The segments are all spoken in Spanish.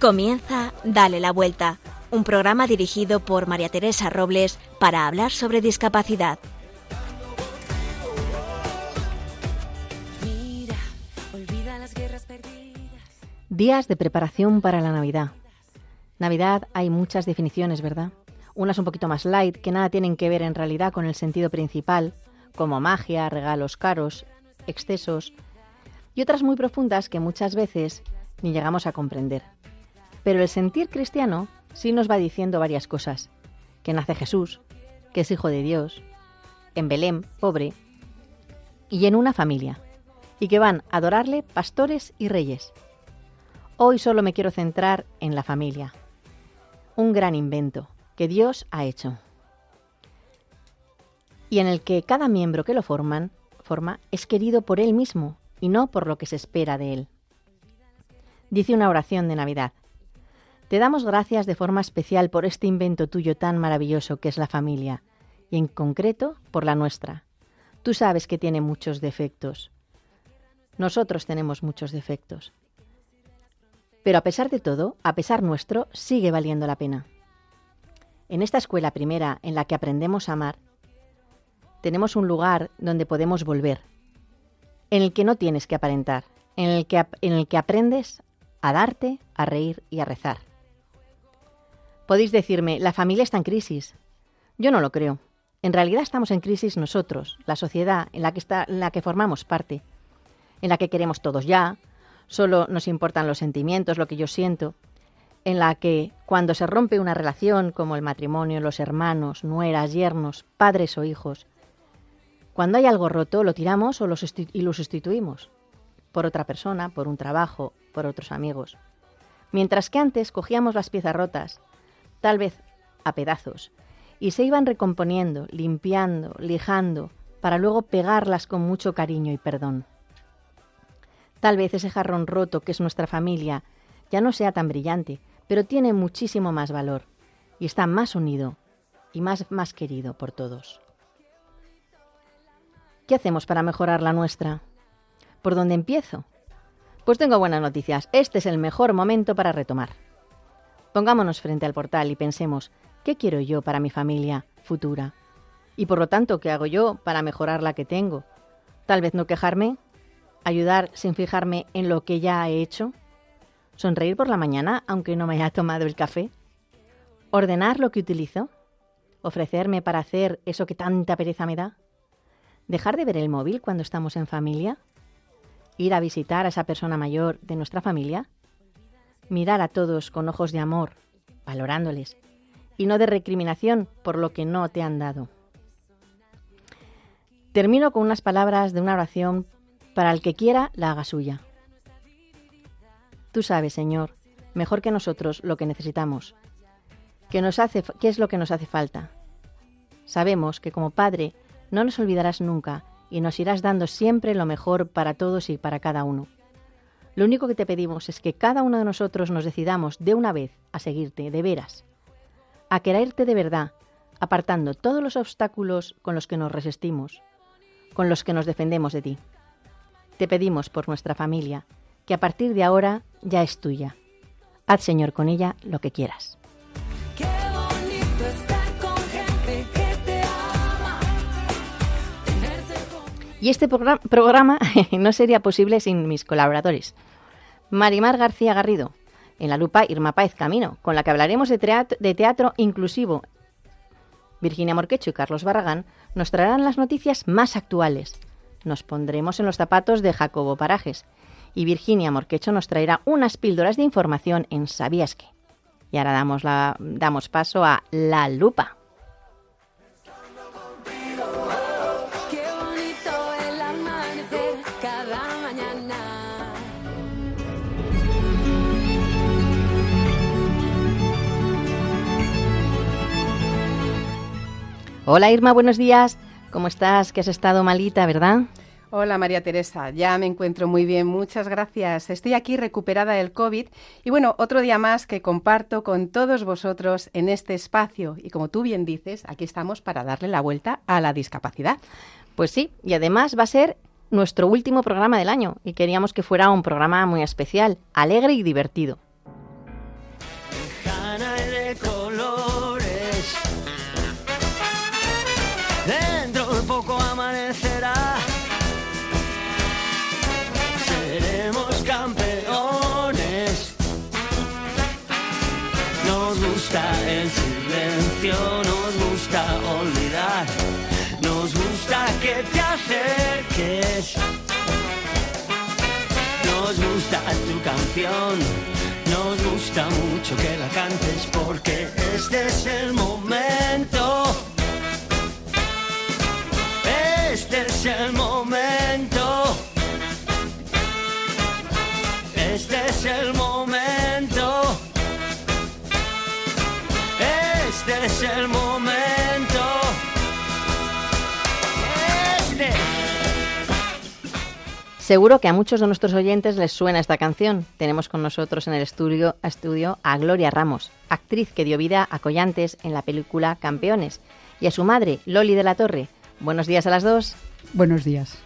Comienza Dale la Vuelta, un programa dirigido por María Teresa Robles para hablar sobre discapacidad. Días de preparación para la Navidad. Navidad hay muchas definiciones, ¿verdad? Unas un poquito más light, que nada tienen que ver en realidad con el sentido principal, como magia, regalos caros, excesos, y otras muy profundas que muchas veces ni llegamos a comprender. Pero el sentir cristiano sí nos va diciendo varias cosas. Que nace Jesús, que es hijo de Dios, en Belén, pobre, y en una familia, y que van a adorarle pastores y reyes. Hoy solo me quiero centrar en la familia, un gran invento que Dios ha hecho, y en el que cada miembro que lo forman, forma es querido por él mismo y no por lo que se espera de él. Dice una oración de Navidad, te damos gracias de forma especial por este invento tuyo tan maravilloso que es la familia, y en concreto por la nuestra. Tú sabes que tiene muchos defectos. Nosotros tenemos muchos defectos. Pero a pesar de todo, a pesar nuestro, sigue valiendo la pena. En esta escuela primera en la que aprendemos a amar, tenemos un lugar donde podemos volver, en el que no tienes que aparentar, en el que, en el que aprendes a darte, a reír y a rezar. Podéis decirme, la familia está en crisis. Yo no lo creo. En realidad estamos en crisis nosotros, la sociedad en la que, está, en la que formamos parte, en la que queremos todos ya, solo nos importan los sentimientos, lo que yo siento, en la que cuando se rompe una relación como el matrimonio, los hermanos, nueras, yernos, padres o hijos, cuando hay algo roto lo tiramos o lo y lo sustituimos por otra persona, por un trabajo, por otros amigos. Mientras que antes cogíamos las piezas rotas, tal vez a pedazos, y se iban recomponiendo, limpiando, lijando, para luego pegarlas con mucho cariño y perdón. Tal vez ese jarrón roto que es nuestra familia ya no sea tan brillante, pero tiene muchísimo más valor y está más unido y más, más querido por todos. ¿Qué hacemos para mejorar la nuestra? ¿Por dónde empiezo? Pues tengo buenas noticias. Este es el mejor momento para retomar. Pongámonos frente al portal y pensemos, ¿qué quiero yo para mi familia futura? Y por lo tanto, ¿qué hago yo para mejorar la que tengo? Tal vez no quejarme, ayudar sin fijarme en lo que ya he hecho, sonreír por la mañana aunque no me haya tomado el café, ordenar lo que utilizo, ofrecerme para hacer eso que tanta pereza me da, dejar de ver el móvil cuando estamos en familia, ir a visitar a esa persona mayor de nuestra familia, mirar a todos con ojos de amor, valorándoles, y no de recriminación por lo que no te han dado. Termino con unas palabras de una oración para el que quiera la haga suya. Tú sabes, Señor, mejor que nosotros lo que necesitamos, nos hace, qué es lo que nos hace falta. Sabemos que como Padre no nos olvidarás nunca y nos irás dando siempre lo mejor para todos y para cada uno. Lo único que te pedimos es que cada uno de nosotros nos decidamos de una vez a seguirte, de veras, a quererte de verdad, apartando todos los obstáculos con los que nos resistimos, con los que nos defendemos de ti. Te pedimos por nuestra familia, que a partir de ahora ya es tuya. Haz, Señor, con ella lo que quieras. Y este programa no sería posible sin mis colaboradores. Marimar García Garrido, en la lupa Irma Páez Camino, con la que hablaremos de teatro, inclusivo. Virginia Morquecho y Carlos Barragán nos traerán las noticias más actuales. Nos pondremos en los zapatos de Jacobo Parajes y Virginia Morquecho nos traerá unas píldoras de información en Sabías qué. Y ahora damos, damos paso a La Lupa. Hola Irma, buenos días. ¿Cómo estás? Que has estado malita, ¿verdad? Hola María Teresa, ya me encuentro muy bien, muchas gracias. Estoy aquí recuperada del COVID y bueno, otro día más que comparto con todos vosotros en este espacio y como tú bien dices, aquí estamos para darle la vuelta a la discapacidad. Pues sí, y además va a ser nuestro último programa del año y queríamos que fuera un programa muy especial, alegre y divertido. Nos gusta olvidar, nos gusta que te acerques. Nos gusta tu canción, nos gusta mucho que la cantes porque este es el momento. Este es el momento. Este es el momento. Es el momento. Este. Seguro que a muchos de nuestros oyentes les suena esta canción. Tenemos con nosotros en el estudio, estudio a Gloria Ramos, actriz que dio vida a Collantes en la película Campeones, y a su madre, Loli de la Torre. Buenos días a las dos. Buenos días.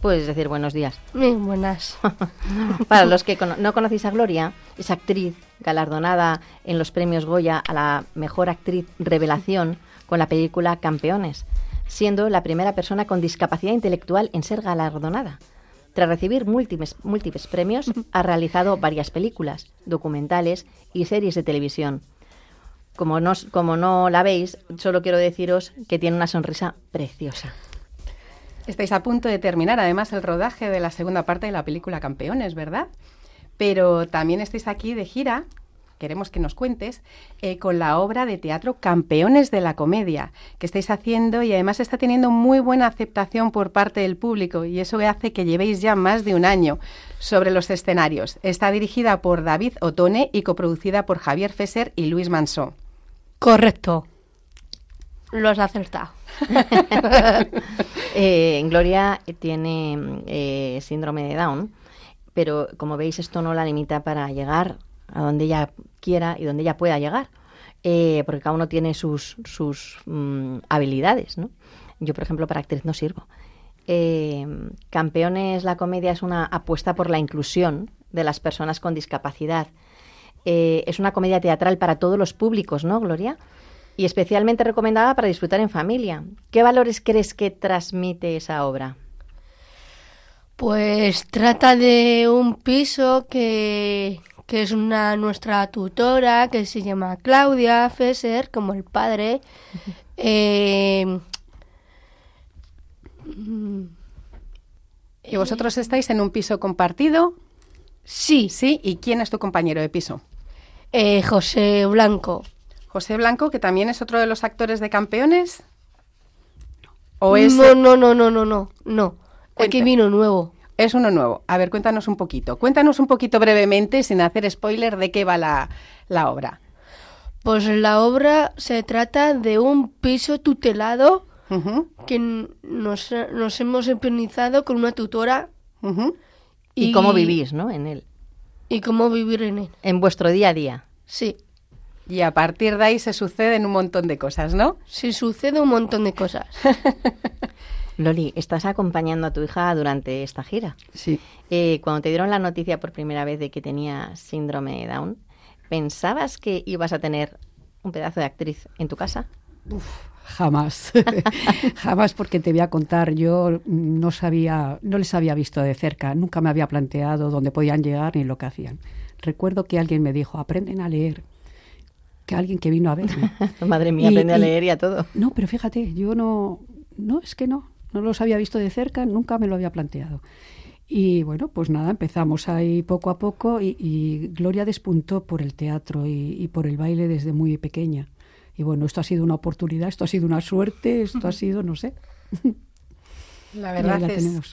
Puedes decir buenos días. Bien, buenas. Para los que cono- no conocéis a Gloria, es actriz galardonada en los premios Goya a la mejor actriz revelación con la película Campeones, siendo la primera persona con discapacidad intelectual en ser galardonada. Tras recibir múltiples, múltiples premios, ha realizado varias películas, documentales y series de televisión. Como no, os- como no la veis, solo quiero deciros que tiene una sonrisa preciosa. Estáis a punto de terminar, además, el rodaje de la segunda parte de la película Campeones, ¿verdad? Pero también estáis aquí de gira, queremos que nos cuentes, eh, con la obra de teatro Campeones de la Comedia, que estáis haciendo y además está teniendo muy buena aceptación por parte del público y eso hace que llevéis ya más de un año sobre los escenarios. Está dirigida por David Otone y coproducida por Javier Fesser y Luis Mansó. Correcto. Lo has acertado. Eh, Gloria tiene eh, síndrome de Down, pero como veis esto no la limita para llegar a donde ella quiera y donde ella pueda llegar, eh, porque cada uno tiene sus, sus mm, habilidades, ¿no? Yo, por ejemplo, para actriz no sirvo. Eh, Campeones, la comedia es una apuesta por la inclusión de las personas con discapacidad. Eh, es una comedia teatral para todos los públicos, ¿no, Gloria? Y especialmente recomendada para disfrutar en familia. ¿Qué valores crees que transmite esa obra? Pues trata de un piso que, que es una nuestra tutora que se llama Claudia Fesser, como el padre. Eh, ¿Y vosotros estáis en un piso compartido? sí, Sí. ¿Y quién es tu compañero de piso? eh, José Blanco. José Blanco, que también es otro de los actores de campeones. ¿O es, No, no, no, no, no, no, no. Aquí vino nuevo. es uno nuevo? A ver, cuéntanos un poquito. Cuéntanos un poquito brevemente, sin hacer spoiler, de qué va la, la obra. Pues la obra se trata de un piso tutelado que nos, nos hemos empinizado con una tutora ujú. Y, cómo vivís, ¿no? En él. Y cómo vivir en él. En vuestro día a día. Sí, Y a partir de ahí se suceden un montón de cosas, ¿no? sí sucede un montón de cosas. Loli, estás acompañando a tu hija durante esta gira. Sí. Eh, cuando te dieron la noticia por primera vez de que tenía síndrome de Down, ¿pensabas que ibas a tener un pedazo de actriz en tu casa? Jamás. Jamás porque te voy a contar, yo no sabía, no les había visto de cerca, nunca me había planteado dónde podían llegar ni lo que hacían. Recuerdo que alguien me dijo, aprenden a leer, que alguien que vino a verme. Madre mía, Y- aprende a y- leer y a todo. No, pero fíjate, yo no, no, es que no, no los había visto de cerca, nunca me lo había planteado. Y bueno, pues nada, empezamos ahí poco a poco y, y Gloria despuntó por el teatro y por el baile desde muy pequeña. Y bueno, esto ha sido una oportunidad, esto ha sido una suerte, esto ha sido, no sé. La verdad la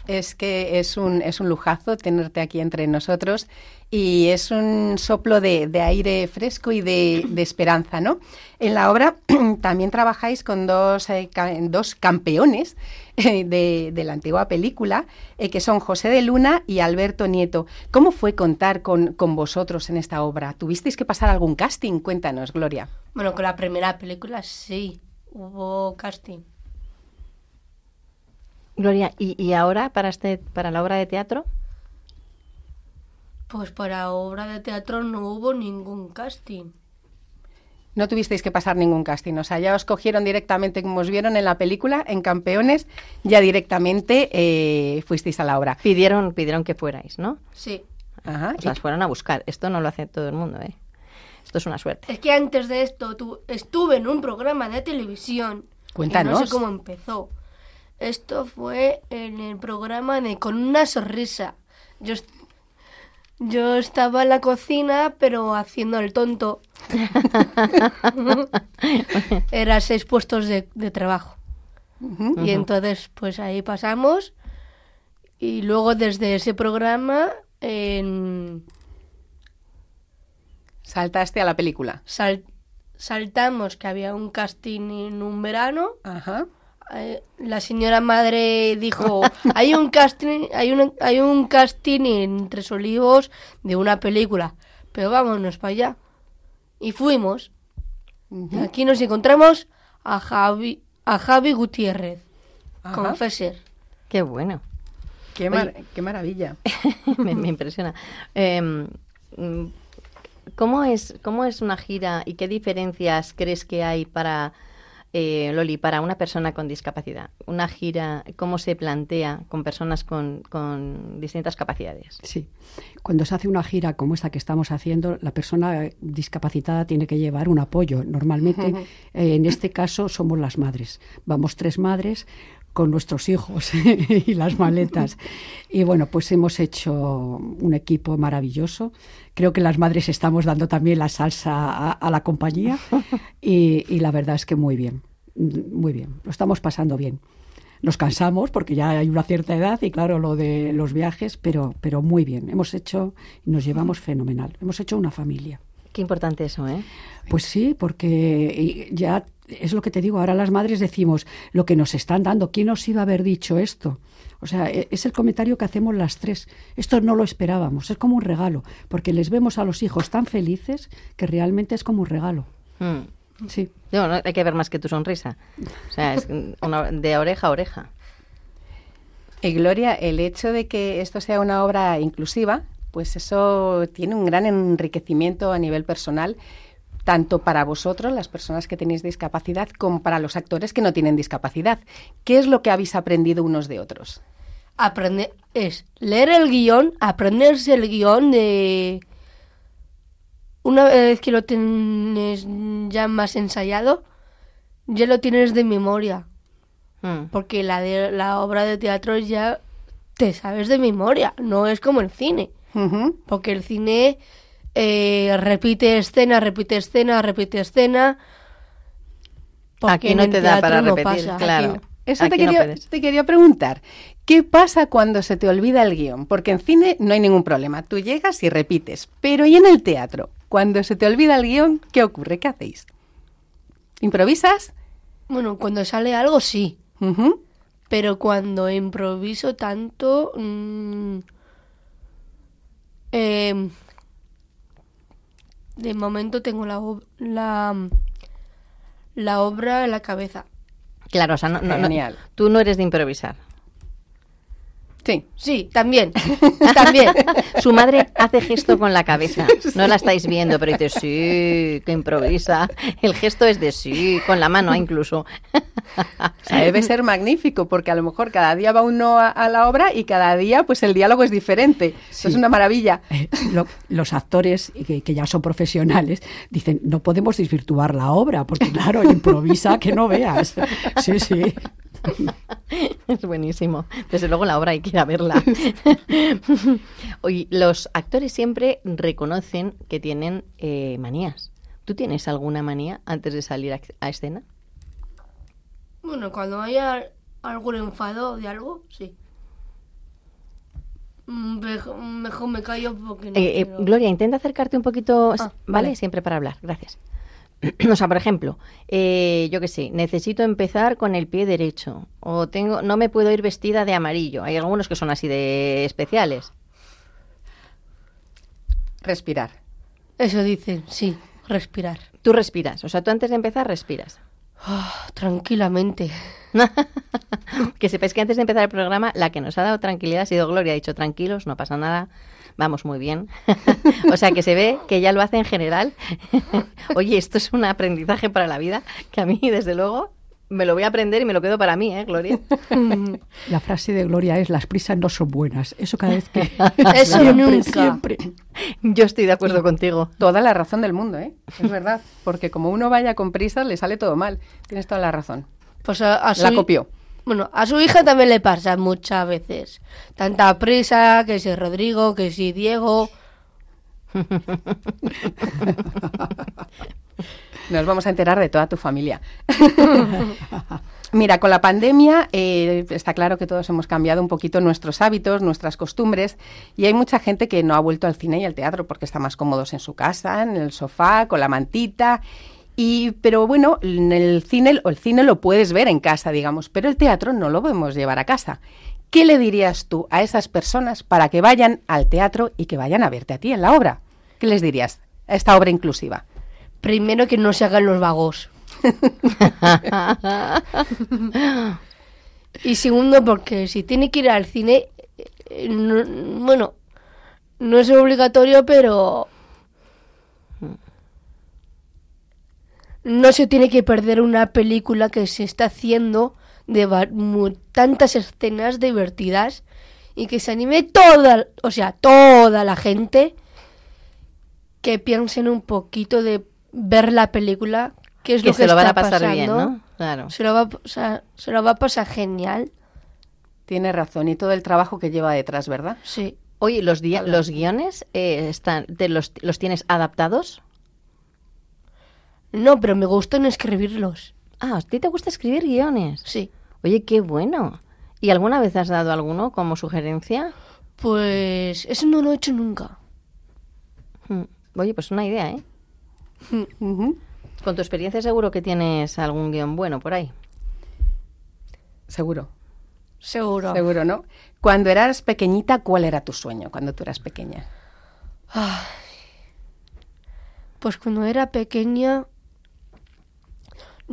es, que es un, es un lujazo tenerte aquí entre nosotros y es un soplo de, de aire fresco y de, de esperanza, ¿no? En la obra también trabajáis con dos, eh, ca- dos campeones eh, de, de la antigua película, eh, que son José de Luna y Alberto Nieto. ¿Cómo fue contar con, con vosotros en esta obra? ¿Tuvisteis que pasar algún casting? Cuéntanos, Gloria. Bueno, con la primera película sí, hubo casting. Gloria, ¿y, y ahora para, este, para la obra de teatro? Pues para obra de teatro no hubo ningún casting. No tuvisteis que pasar ningún casting, o sea, ya os cogieron directamente, como os vieron en la película, en Campeones, ya directamente eh, fuisteis a la obra. Pidieron, pidieron que fuerais, ¿no? Sí. Ajá. O sea, os fueron a buscar. Esto no lo hace todo el mundo, ¿eh? Esto es una suerte. Es que antes de esto tu- estuve en un programa de televisión. Cuéntanos. no sé cómo empezó. Esto fue en el programa de Con una sonrisa. Yo, yo estaba en la cocina, pero haciendo el tonto. Era seis puestos de, de trabajo. Y entonces, pues ahí pasamos. Y luego desde ese programa en- Saltaste a la película. sal- saltamos que había un casting en un verano. Ajá. Eh, La señora madre dijo, hay un casting, hay un, hay un casting en Tres Olivos de una película, pero vámonos para allá. Y fuimos. Y Aquí nos encontramos a Javi, a Javi Gutiérrez, Ajá. Qué bueno. Qué, mar- qué maravilla. me, me impresiona. Eh, mm, ¿cómo, es, ¿Cómo es una gira y qué diferencias crees que hay para, eh, Loli, para una persona con discapacidad? Una gira, ¿cómo se plantea con personas con, con distintas capacidades? Sí. Cuando se hace una gira como esta que estamos haciendo, la persona discapacitada tiene que llevar un apoyo. Normalmente, eh, en este caso, somos las madres. Vamos tres madres con nuestros hijos y las maletas. Y bueno, pues hemos hecho un equipo maravilloso. Creo que las madres estamos dando también la salsa a, a la compañía y, y la verdad es que muy bien, muy bien. Lo estamos pasando bien nos cansamos porque ya hay una cierta edad y claro lo de los viajes, pero, pero muy bien. Hemos hecho, nos llevamos fenomenal. Hemos hecho una familia. Qué importante eso, ¿eh? Pues sí, porque ya es lo que te digo, ahora las madres decimos lo que nos están dando, ¿quién nos iba a haber dicho esto? O sea, e- es el comentario que hacemos las tres. Esto no lo esperábamos, es como un regalo, porque les vemos a los hijos tan felices que realmente es como un regalo. Mm. Sí. No, no hay que ver más que tu sonrisa. O sea, es una- de oreja a oreja. Y Gloria, el hecho de que esto sea una obra inclusiva, pues eso tiene un gran enriquecimiento a nivel personal, tanto para vosotros, las personas que tenéis discapacidad, como para los actores que no tienen discapacidad. ¿Qué es lo que habéis aprendido unos de otros? Aprender es leer el guion, aprenderse el guion de... Una vez que lo tienes ya más ensayado, ya lo tienes de memoria. Mm. Porque la, de, la obra de teatro ya te sabes de memoria, no es como el cine. Porque el cine eh, repite escena, repite escena, repite escena. Aquí no te da para no repetir, pasa. claro. Aquí no. Eso te no quería, puedes. te quería preguntar. ¿Qué pasa cuando se te olvida el guion? Porque en cine no hay ningún problema. Tú llegas y repites. Pero ¿y en el teatro? Cuando se te olvida el guion, ¿qué ocurre? ¿Qué hacéis? ¿Improvisas? Bueno, cuando sale algo sí. Pero cuando improviso tanto... mm, em, de momento tengo la, la, la obra en la cabeza. Claro, o sea, no, no- no- tú no eres de improvisar. Sí. Sí, también. también. Su madre hace gesto con la cabeza. No la estáis viendo, pero dice sí, que improvisa. El gesto es de sí, con la mano incluso. O sea, debe ser magnífico porque a lo mejor cada día va uno a, a la obra y cada día pues el diálogo es diferente. Eso es una maravilla. Eh, lo- los actores que, que ya son profesionales dicen no podemos desvirtuar la obra porque claro improvisa que no veas sí sí Es buenísimo. Desde luego la obra hay que ir a verla. Oye, los actores siempre reconocen que tienen eh, manías. ¿Tú tienes alguna manía antes de salir a, a escena? Bueno, cuando haya algún enfado de algo, sí. Mm, Mejor, mejor me callo porque no Eh, eh, Gloria, intenta acercarte un poquito, Ah, ¿vale? vale. Siempre para hablar, gracias. o sea, por ejemplo, eh, yo qué sé, necesito empezar con el pie derecho o tengo, no me puedo ir vestida de amarillo. Hay algunos que son así de especiales. Respirar. Eso dicen, sí, respirar. Tú respiras, o sea, tú antes de empezar respiras. Ah, tranquilamente. que sepáis que antes de empezar el programa, la que nos ha dado tranquilidad ha sido Gloria. Ha dicho, tranquilos, no pasa nada, vamos muy bien. o sea, que se ve que ella lo hace en general. Oye, esto es un aprendizaje para la vida que a mí, desde luego, Me lo voy a aprender y me lo quedo para mí, ¿eh, Gloria? La frase de Gloria es, las prisas no son buenas. Eso cada vez que... Eso siempre, nunca. siempre. Yo estoy de acuerdo contigo. Toda la razón del mundo, ¿eh? Es verdad. Porque como uno vaya con prisa, le sale todo mal. Tienes toda la razón. Pues a, a su La copió. Bueno, a su hija también le pasa muchas veces. Tanta prisa, que si Rodrigo, que si Diego. Nos vamos a enterar de toda tu familia. Mira, con la pandemia eh, está claro que todos hemos cambiado un poquito nuestros hábitos, nuestras costumbres, y hay mucha gente que no ha vuelto al cine y al teatro porque está más cómodos en su casa, en el sofá, con la mantita. Y, pero bueno, en el cine, o el cine lo puedes ver en casa, digamos, pero el teatro no lo podemos llevar a casa. ¿Qué le dirías tú a esas personas para que vayan al teatro y que vayan a verte a ti en la obra? ¿Qué les dirías a esta obra inclusiva? Primero que no se hagan los vagos. y segundo porque si tiene que ir al cine, eh, no- bueno, no es obligatorio, pero no se tiene que perder una película que se está haciendo de tantas escenas divertidas y que se anime toda, o sea, toda la gente que piensen un poquito de ver la película, qué es que lo que se lo van está a pasar pasando. bien, ¿no? Claro. Se lo va a pasar, se lo va a pasar genial. Tiene razón, y todo el trabajo que lleva detrás, ¿verdad? Sí. Oye, ¿los, los guiones eh, están, te los, los tienes adaptados? No, pero me gustan escribirlos. Ah, ¿a ti te gusta escribir guiones? Sí. Oye, qué bueno. ¿Y alguna vez has dado alguno como sugerencia? Pues eso no lo he hecho nunca. Hmm. Oye, pues una idea, ¿eh? Con tu experiencia seguro que tienes algún guion bueno por ahí. Seguro, Seguro. seguro, ¿no? Cuando eras pequeñita, ¿cuál era tu sueño cuando tú eras pequeña? Pues cuando era pequeña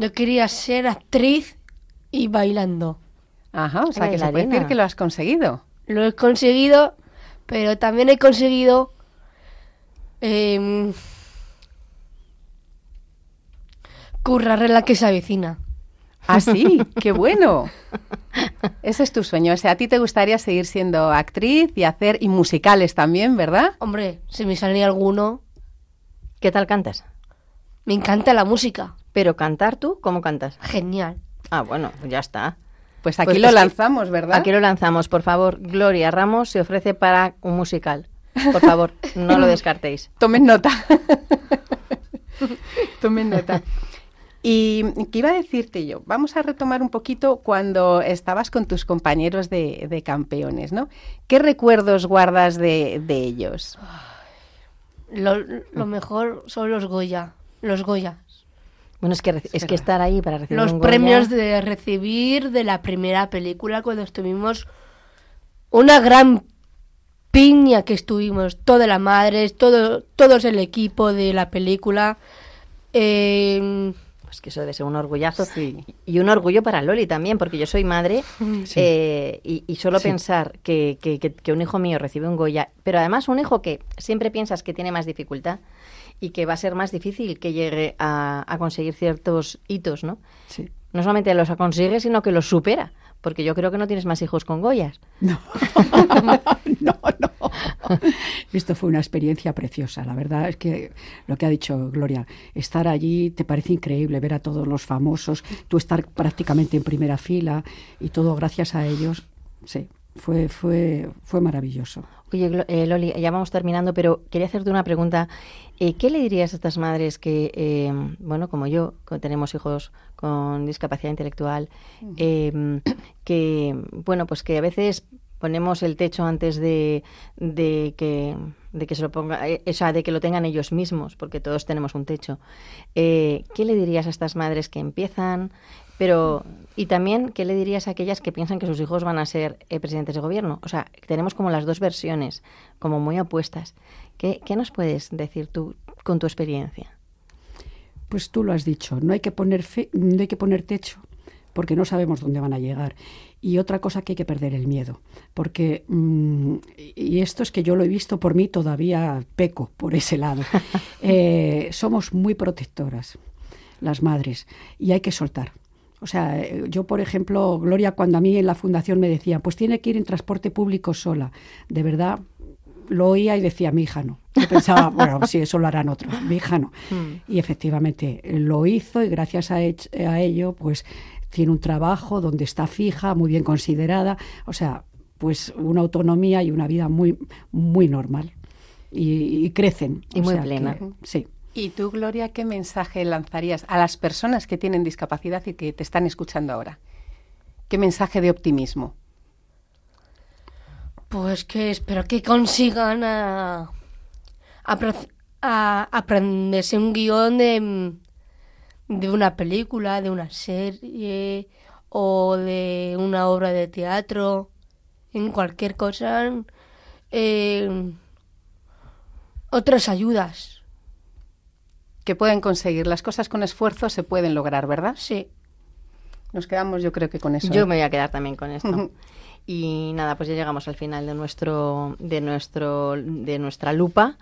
yo quería ser actriz y bailando. Ajá, o sea, que se puede decir que lo has conseguido. Lo he conseguido, pero también he conseguido em, currar en la que se avecina. Ah, sí, qué bueno. Ese es tu sueño. O sea, a ti te gustaría seguir siendo actriz y hacer y musicales también, ¿verdad? Hombre, si me sale alguno, ¿Qué tal cantas? me encanta la música. Pero cantar tú, ¿cómo cantas? Genial. Ah, bueno, pues ya está. Pues aquí Pues lo es que- lanzamos, ¿verdad? Aquí lo lanzamos, por favor. Gloria Ramos se ofrece para un musical. Por favor, no lo descartéis. Tomen nota. Tomen nota. Y qué iba a decirte yo, vamos a retomar un poquito cuando estabas con tus compañeros de, de campeones, ¿no? ¿Qué recuerdos guardas de, de ellos? Lo, lo mejor son los Goya. Los Goya. Bueno, es que, reci- es que estar ahí para recibir Los un Goya- premios de recibir de la primera película cuando estuvimos una gran piña que estuvimos, todas las madres, todo, todos el equipo de la película. Eh, Pues que eso debe ser un orgullazo. Sí. Y un orgullo para Loli también, porque yo soy madre eh, y, y solo Sí. pensar que, que- que- que un hijo mío recibe un Goya, pero además un hijo que siempre piensas que tiene más dificultad y que va a ser más difícil que llegue a, a conseguir ciertos hitos, ¿no? Sí. No solamente los consigue, sino que los supera, porque yo creo que no tienes más hijos con Goyas. No, no, no. Esto fue una experiencia preciosa. La verdad es que lo que ha dicho Gloria, estar allí te parece increíble, ver a todos los famosos, tú estar prácticamente en primera fila y todo gracias a ellos. Sí, fue, fue, fue maravilloso. Oye, eh, Loli, ya vamos terminando, pero quería hacerte una pregunta. Eh, ¿Qué le dirías a estas madres que, eh, bueno, como yo, que tenemos hijos con discapacidad intelectual, eh, que, bueno, pues que a veces ponemos el techo antes de, de que de que se lo ponga, eh, o sea, de que lo tengan ellos mismos, porque todos tenemos un techo. Eh, ¿Qué le dirías a estas madres que empiezan? Pero, y también, ¿qué le dirías a aquellas que piensan que sus hijos van a ser eh, presidentes de gobierno? O sea, tenemos como las dos versiones, como muy opuestas. ¿Qué, qué nos puedes decir tú con tu experiencia? Pues tú lo has dicho, no hay que poner fe- no hay que poner techo porque no sabemos dónde van a llegar. Y otra cosa que hay que perder el miedo, porque mm, y esto es que yo lo he visto por mí todavía peco por ese lado. Eh, somos muy protectoras las madres y hay que soltar. O sea, eh, yo, por ejemplo, Gloria, cuando a mí en la fundación me decía, pues tiene que ir en transporte público sola, de verdad lo oía y decía, mi hija no. Yo pensaba, bueno, sí, eso lo harán otros, mi hija no. Mm. Y efectivamente lo hizo y gracias a, ello, pues tiene un trabajo donde está fija, muy bien considerada, o sea, pues una autonomía y una vida muy, muy normal. Y, y crecen. Y o muy sea plena. que- sí. ¿Y tú, Gloria, qué mensaje lanzarías a las personas que tienen discapacidad y que te están escuchando ahora? ¿Qué mensaje de optimismo? Pues que espero que consigan a, a, aprenderse un guion de, de una película, de una serie o de una obra de teatro, en cualquier cosa, eh, otras ayudas. Que pueden conseguir las cosas con esfuerzo se pueden lograr, ¿verdad? Sí. Nos quedamos, yo creo que con eso. Yo ¿eh? me voy a quedar también con esto. Y nada, pues ya llegamos al final de nuestro, de nuestro, de nuestra lupa.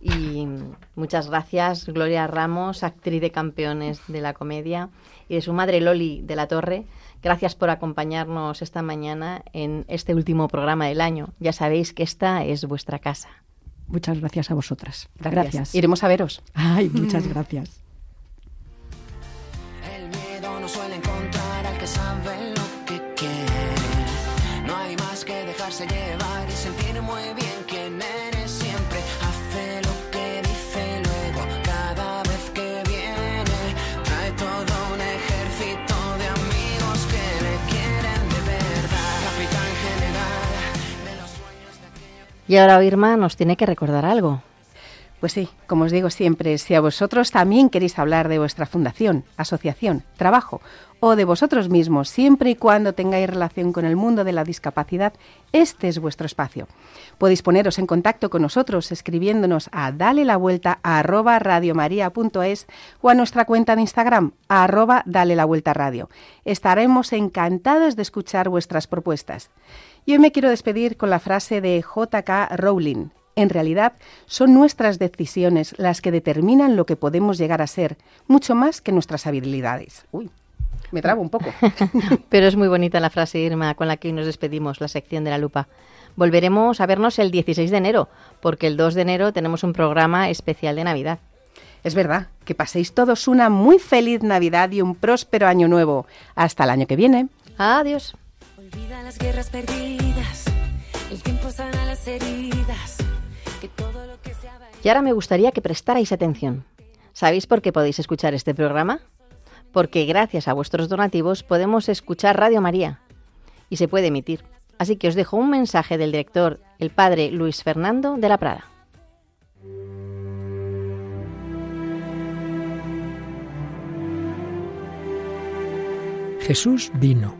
Y muchas gracias, Gloria Ramos, actriz de campeones de la comedia, y de su madre Loli de la Torre. Gracias por acompañarnos esta mañana en este último programa del año. Ya sabéis que esta es vuestra casa. Muchas gracias a vosotras. Gracias. Gracias. Iremos a veros. Ay, muchas gracias. El miedo no suele encontrar al que sabe Y ahora Irma nos tiene que recordar algo. Pues sí, como os digo siempre, si a vosotros también queréis hablar de vuestra fundación, asociación, trabajo o de vosotros mismos, siempre y cuando tengáis relación con el mundo de la discapacidad, este es vuestro espacio. Podéis poneros en contacto con nosotros escribiéndonos a dale la vuelta a o a nuestra cuenta de Instagram a arroba dale la vuelta radio. Estaremos encantados de escuchar vuestras propuestas. Y hoy me quiero despedir con la frase de J.K. Rowling. En realidad, son nuestras decisiones las que determinan lo que podemos llegar a ser, mucho más que nuestras habilidades. Uy, me trabo un poco. Pero es muy bonita la frase, Irma, con la que hoy nos despedimos, la sección de la lupa. Volveremos a vernos el 16 de enero, porque el 2 de enero tenemos un programa especial de Navidad. Es verdad, que paséis todos una muy feliz Navidad y un próspero año nuevo. Hasta el año que viene. Adiós. Olvida las guerras perdidas, el tiempo sana las heridas, que todo lo que se ha Y ahora me gustaría que prestarais atención. ¿Sabéis por qué podéis escuchar este programa? Porque gracias a vuestros donativos podemos escuchar Radio María y se puede emitir. Así que os dejo un mensaje del director, el padre Luis Fernando de la Prada. Jesús vino,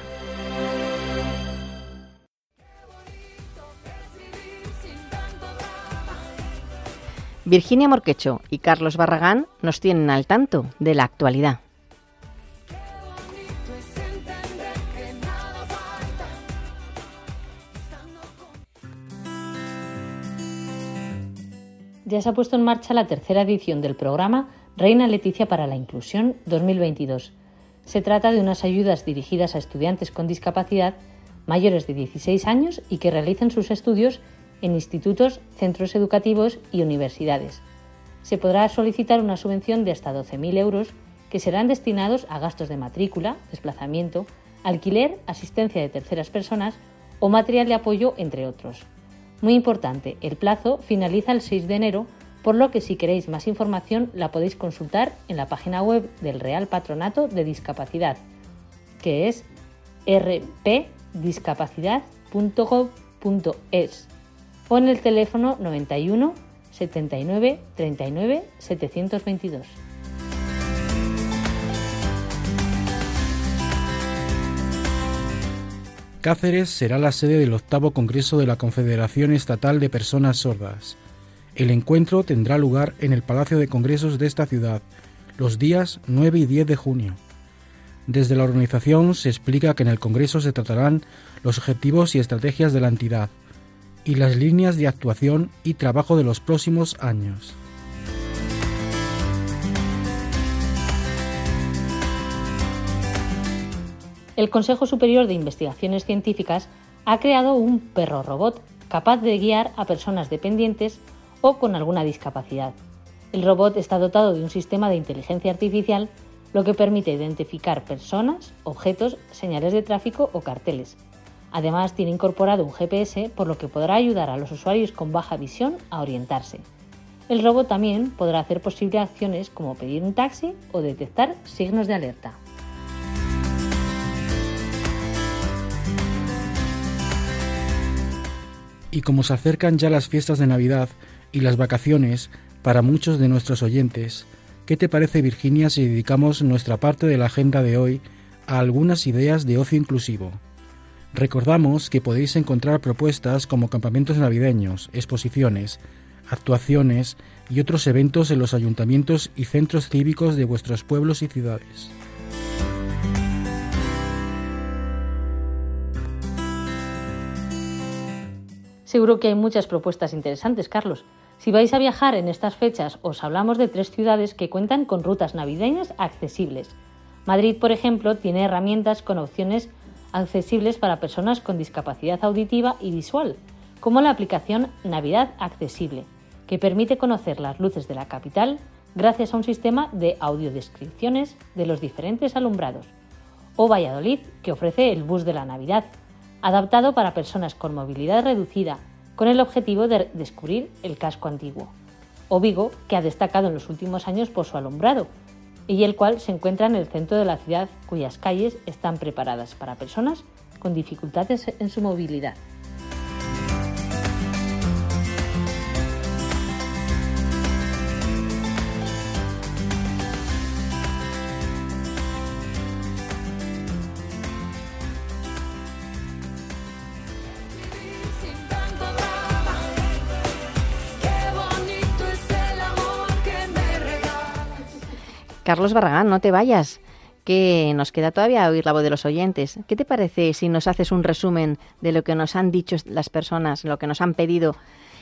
Virginia Morquecho y Carlos Barragán nos tienen al tanto de la actualidad. Ya se ha puesto en marcha la tercera edición del programa Reina Leticia para la Inclusión 2022. Se trata de unas ayudas dirigidas a estudiantes con discapacidad mayores de 16 años y que realicen sus estudios en institutos, centros educativos y universidades. Se podrá solicitar una subvención de hasta 12.000 euros que serán destinados a gastos de matrícula, desplazamiento, alquiler, asistencia de terceras personas o material de apoyo, entre otros. Muy importante, el plazo finaliza el 6 de enero, por lo que si queréis más información la podéis consultar en la página web del Real Patronato de Discapacidad, que es rpdiscapacidad.gov.es o en el teléfono 91 79 39 722. Cáceres será la sede del octavo Congreso de la Confederación Estatal de Personas Sordas. El encuentro tendrá lugar en el Palacio de Congresos de esta ciudad los días 9 y 10 de junio. Desde la organización se explica que en el Congreso se tratarán los objetivos y estrategias de la entidad y las líneas de actuación y trabajo de los próximos años. el Consejo Superior de Investigaciones Científicas ha creado un perro robot capaz de guiar a personas dependientes o con alguna discapacidad. El robot está dotado de un sistema de inteligencia artificial, lo que permite identificar personas, objetos, señales de tráfico o carteles. Además, tiene incorporado un GPS, por lo que podrá ayudar a los usuarios con baja visión a orientarse. El robot también podrá hacer posible acciones como pedir un taxi o detectar signos de alerta. Y como se acercan ya las fiestas de Navidad y las vacaciones para muchos de nuestros oyentes, ¿qué te parece Virginia si dedicamos nuestra parte de la agenda de hoy a algunas ideas de ocio inclusivo? Recordamos que podéis encontrar propuestas como campamentos navideños, exposiciones, actuaciones y otros eventos en los ayuntamientos y centros cívicos de vuestros pueblos y ciudades. Seguro que hay muchas propuestas interesantes, Carlos. Si vais a viajar en estas fechas, os hablamos de tres ciudades que cuentan con rutas navideñas accesibles. Madrid, por ejemplo, tiene herramientas con opciones accesibles para personas con discapacidad auditiva y visual, como la aplicación Navidad Accesible, que permite conocer las luces de la capital gracias a un sistema de audiodescripciones de los diferentes alumbrados. O Valladolid, que ofrece el bus de la Navidad, adaptado para personas con movilidad reducida, con el objetivo de descubrir el casco antiguo. O Vigo, que ha destacado en los últimos años por su alumbrado, y el cual se encuentra en el centro de la ciudad, cuyas calles están preparadas para personas con dificultades en su movilidad. Carlos Barragán, no te vayas, que nos queda todavía oír la voz de los oyentes. ¿Qué te parece si nos haces un resumen de lo que nos han dicho las personas, lo que nos han pedido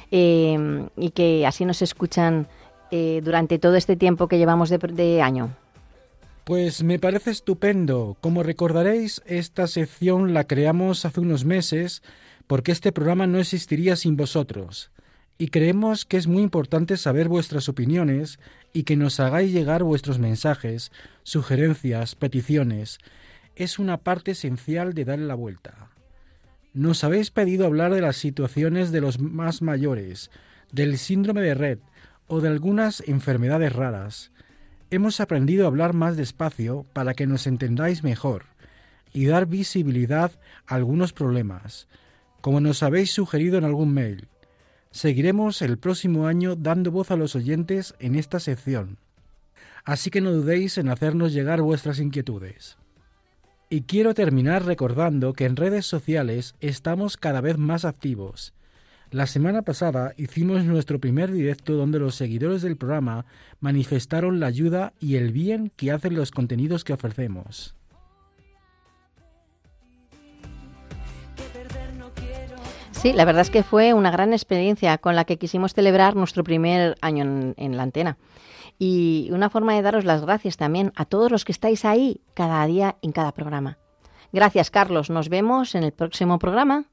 eh, y que así nos escuchan eh, durante todo este tiempo que llevamos de año? Pues me parece estupendo. Como recordaréis, esta sección la creamos hace unos meses porque este programa no existiría sin vosotros y creemos que es muy importante saber vuestras opiniones y que nos hagáis llegar vuestros mensajes, sugerencias, peticiones. Es una parte esencial de darle la vuelta. Nos habéis pedido hablar de las situaciones de los más mayores, del síndrome de Red o de algunas enfermedades raras. Hemos aprendido a hablar más despacio para que nos entendáis mejor y dar visibilidad a algunos problemas, como nos habéis sugerido en algún mail. Seguiremos el próximo año dando voz a los oyentes en esta sección, así que no dudéis en hacernos llegar vuestras inquietudes. Y quiero terminar recordando que en redes sociales estamos cada vez más activos. La semana pasada hicimos nuestro primer directo donde los seguidores del programa manifestaron la ayuda y el bien que hacen los contenidos que ofrecemos. Sí, la verdad es que fue una gran experiencia con la que quisimos celebrar nuestro primer año en, la antena. Y una forma de daros las gracias también a todos los que estáis ahí cada día en cada programa. Gracias, Carlos. Nos vemos en el próximo programa.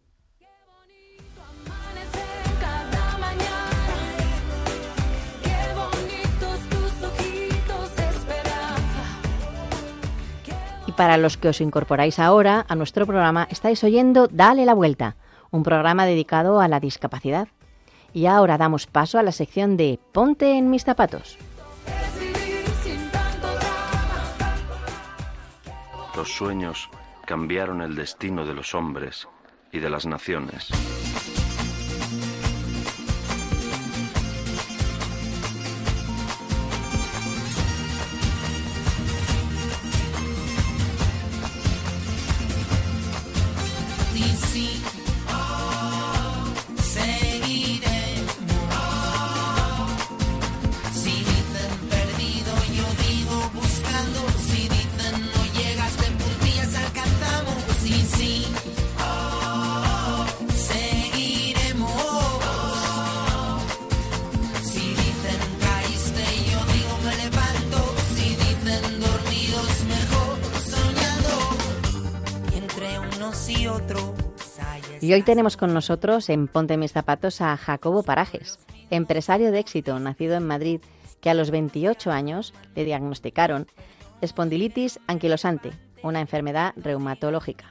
Y para los que os incorporáis ahora a nuestro programa, estáis oyendo Dale la Vuelta un programa dedicado a la discapacidad. Y ahora damos paso a la sección de Ponte en mis zapatos. Los sueños cambiaron el destino de los hombres y de las naciones. Hoy tenemos con nosotros en Ponte mis zapatos a Jacobo Parajes, empresario de éxito, nacido en Madrid, que a los 28 años le diagnosticaron espondilitis anquilosante, una enfermedad reumatológica.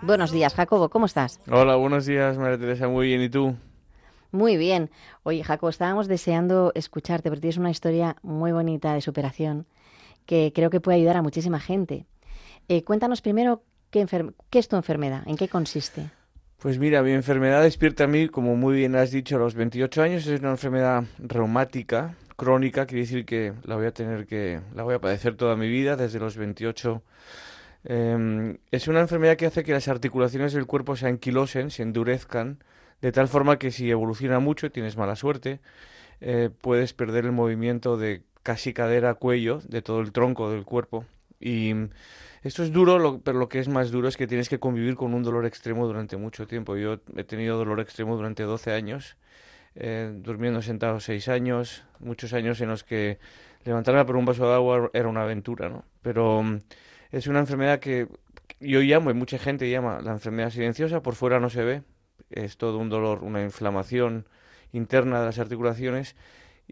Buenos días, Jacobo, ¿cómo estás? Hola, buenos días, María Teresa. Muy bien, ¿y tú? Muy bien. Oye, Jacobo, estábamos deseando escucharte porque tienes una historia muy bonita de superación que creo que puede ayudar a muchísima gente. Eh, cuéntanos primero qué, es tu enfermedad, en qué consiste. Pues mira, mi enfermedad despierta a mí, como muy bien has dicho, a los 28 años. Es una enfermedad reumática, crónica, quiere decir que la voy a tener que, la voy a padecer toda mi vida, desde los 28. Em, es una enfermedad que hace que las articulaciones del cuerpo se anquilosen, se endurezcan, de tal forma que si evoluciona mucho, tienes mala suerte, eh, puedes perder el movimiento de casi cadera a cuello, de todo el tronco del cuerpo. Y esto es duro, lo- pero lo que es más duro es que tienes que convivir con un dolor extremo durante mucho tiempo. Yo he tenido dolor extremo durante 12 años, eh, durmiendo sentado 6 años, muchos años en los que levantarme por un vaso de agua era una aventura, ¿no? Pero mm, es una enfermedad que yo llamo, y mucha gente llama la enfermedad silenciosa, por fuera no se ve, es todo un dolor, una inflamación interna de las articulaciones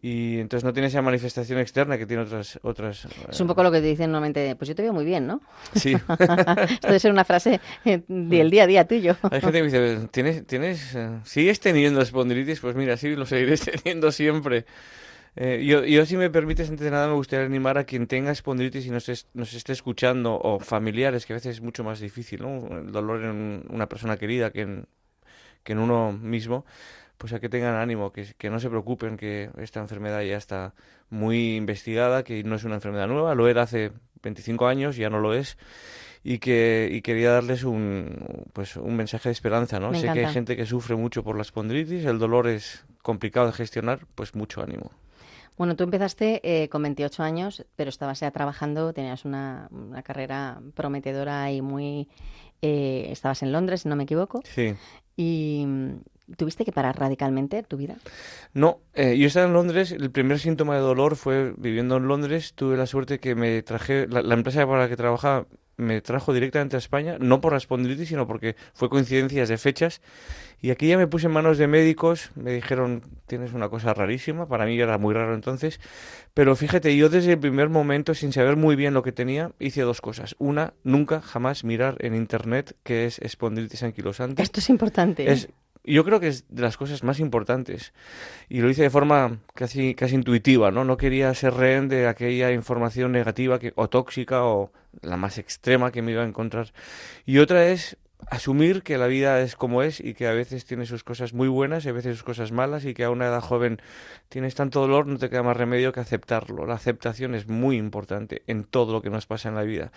y entonces no tiene esa manifestación externa que tiene otras otras Es un poco lo que te dicen normalmente, pues yo te veo muy bien, ¿no? Sí. Esto debe ser una frase eh, del día a día tuyo. Hay gente que me dice, ¿tienes, tienes, eh, sigues teniendo espondilitis? Pues mira, sí, lo seguiré teniendo siempre. Eh, yo, yo, si me permites, antes de nada, me gustaría animar a quien tenga espondilitis y nos, es- nos esté escuchando, o familiares, que a veces es mucho más difícil, ¿no? El dolor en una persona querida que en, que en uno mismo, pues a que tengan ánimo, que, que no se preocupen, que esta enfermedad ya está muy investigada, que no es una enfermedad nueva, lo era hace 25 años, ya no lo es, y que y quería darles un pues un mensaje de esperanza, ¿no? Me sé que hay gente que sufre mucho por la espondilitis, el dolor es complicado de gestionar, pues mucho ánimo. Bueno, tú empezaste eh, con 28 años, pero estabas ya trabajando, tenías una, una carrera prometedora y muy... eh, estabas en Londres, si no me equivoco, Sí. y tuviste que parar radicalmente tu vida. No, eh, yo estaba en Londres, el primer síntoma de dolor fue viviendo en Londres, tuve la suerte que me traje, la, la empresa para la que trabajaba me trajo directamente a España, no por la espondilitis, sino porque fue coincidencias de fechas, y aquí ya me puse en manos de médicos, me dijeron, tienes una cosa rarísima, para mí era muy raro entonces, pero fíjate, yo desde el primer momento, sin saber muy bien lo que tenía, hice dos cosas. Una, nunca, jamás mirar en internet qué es espondilitis anquilosante. Esto es importante. ¿eh? Es, yo creo que es de las cosas más importantes. Y lo hice de forma casi, casi intuitiva, ¿no? No quería ser rehén de aquella información negativa que, o tóxica o la más extrema que me iba a encontrar. Y otra es asumir que la vida es como es y que a veces tiene sus cosas muy buenas y a veces sus cosas malas y que a una edad joven tienes tanto dolor, no te queda más remedio que aceptarlo. La aceptación es muy importante en todo lo que nos pasa en la vida.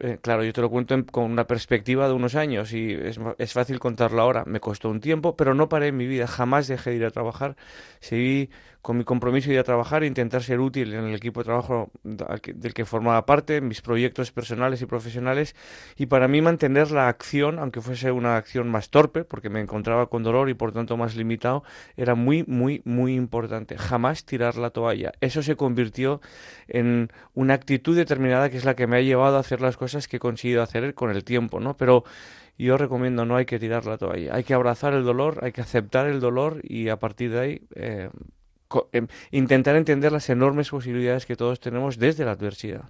Eh, claro, yo te lo cuento en- con una perspectiva de unos años y es, es fácil contarlo ahora. Me costó un tiempo, pero no paré en mi vida. Jamás dejé de ir a trabajar. Seguí con mi compromiso de ir a trabajar e intentar ser útil en el equipo de trabajo del que formaba parte, mis proyectos personales y profesionales. Y para mí mantener la acción, aunque fuese una acción más torpe, porque me encontraba con dolor y por tanto más limitado, era muy, muy, muy importante. Jamás tirar la toalla. Eso se convirtió en una actitud determinada que es la que me ha llevado a hacer las cosas que he conseguido hacer con el tiempo, ¿no? Pero yo recomiendo no hay que tirar la toalla, hay que abrazar el dolor, hay que aceptar el dolor y a partir de ahí eh, intentar entender las enormes posibilidades que todos tenemos desde la adversidad.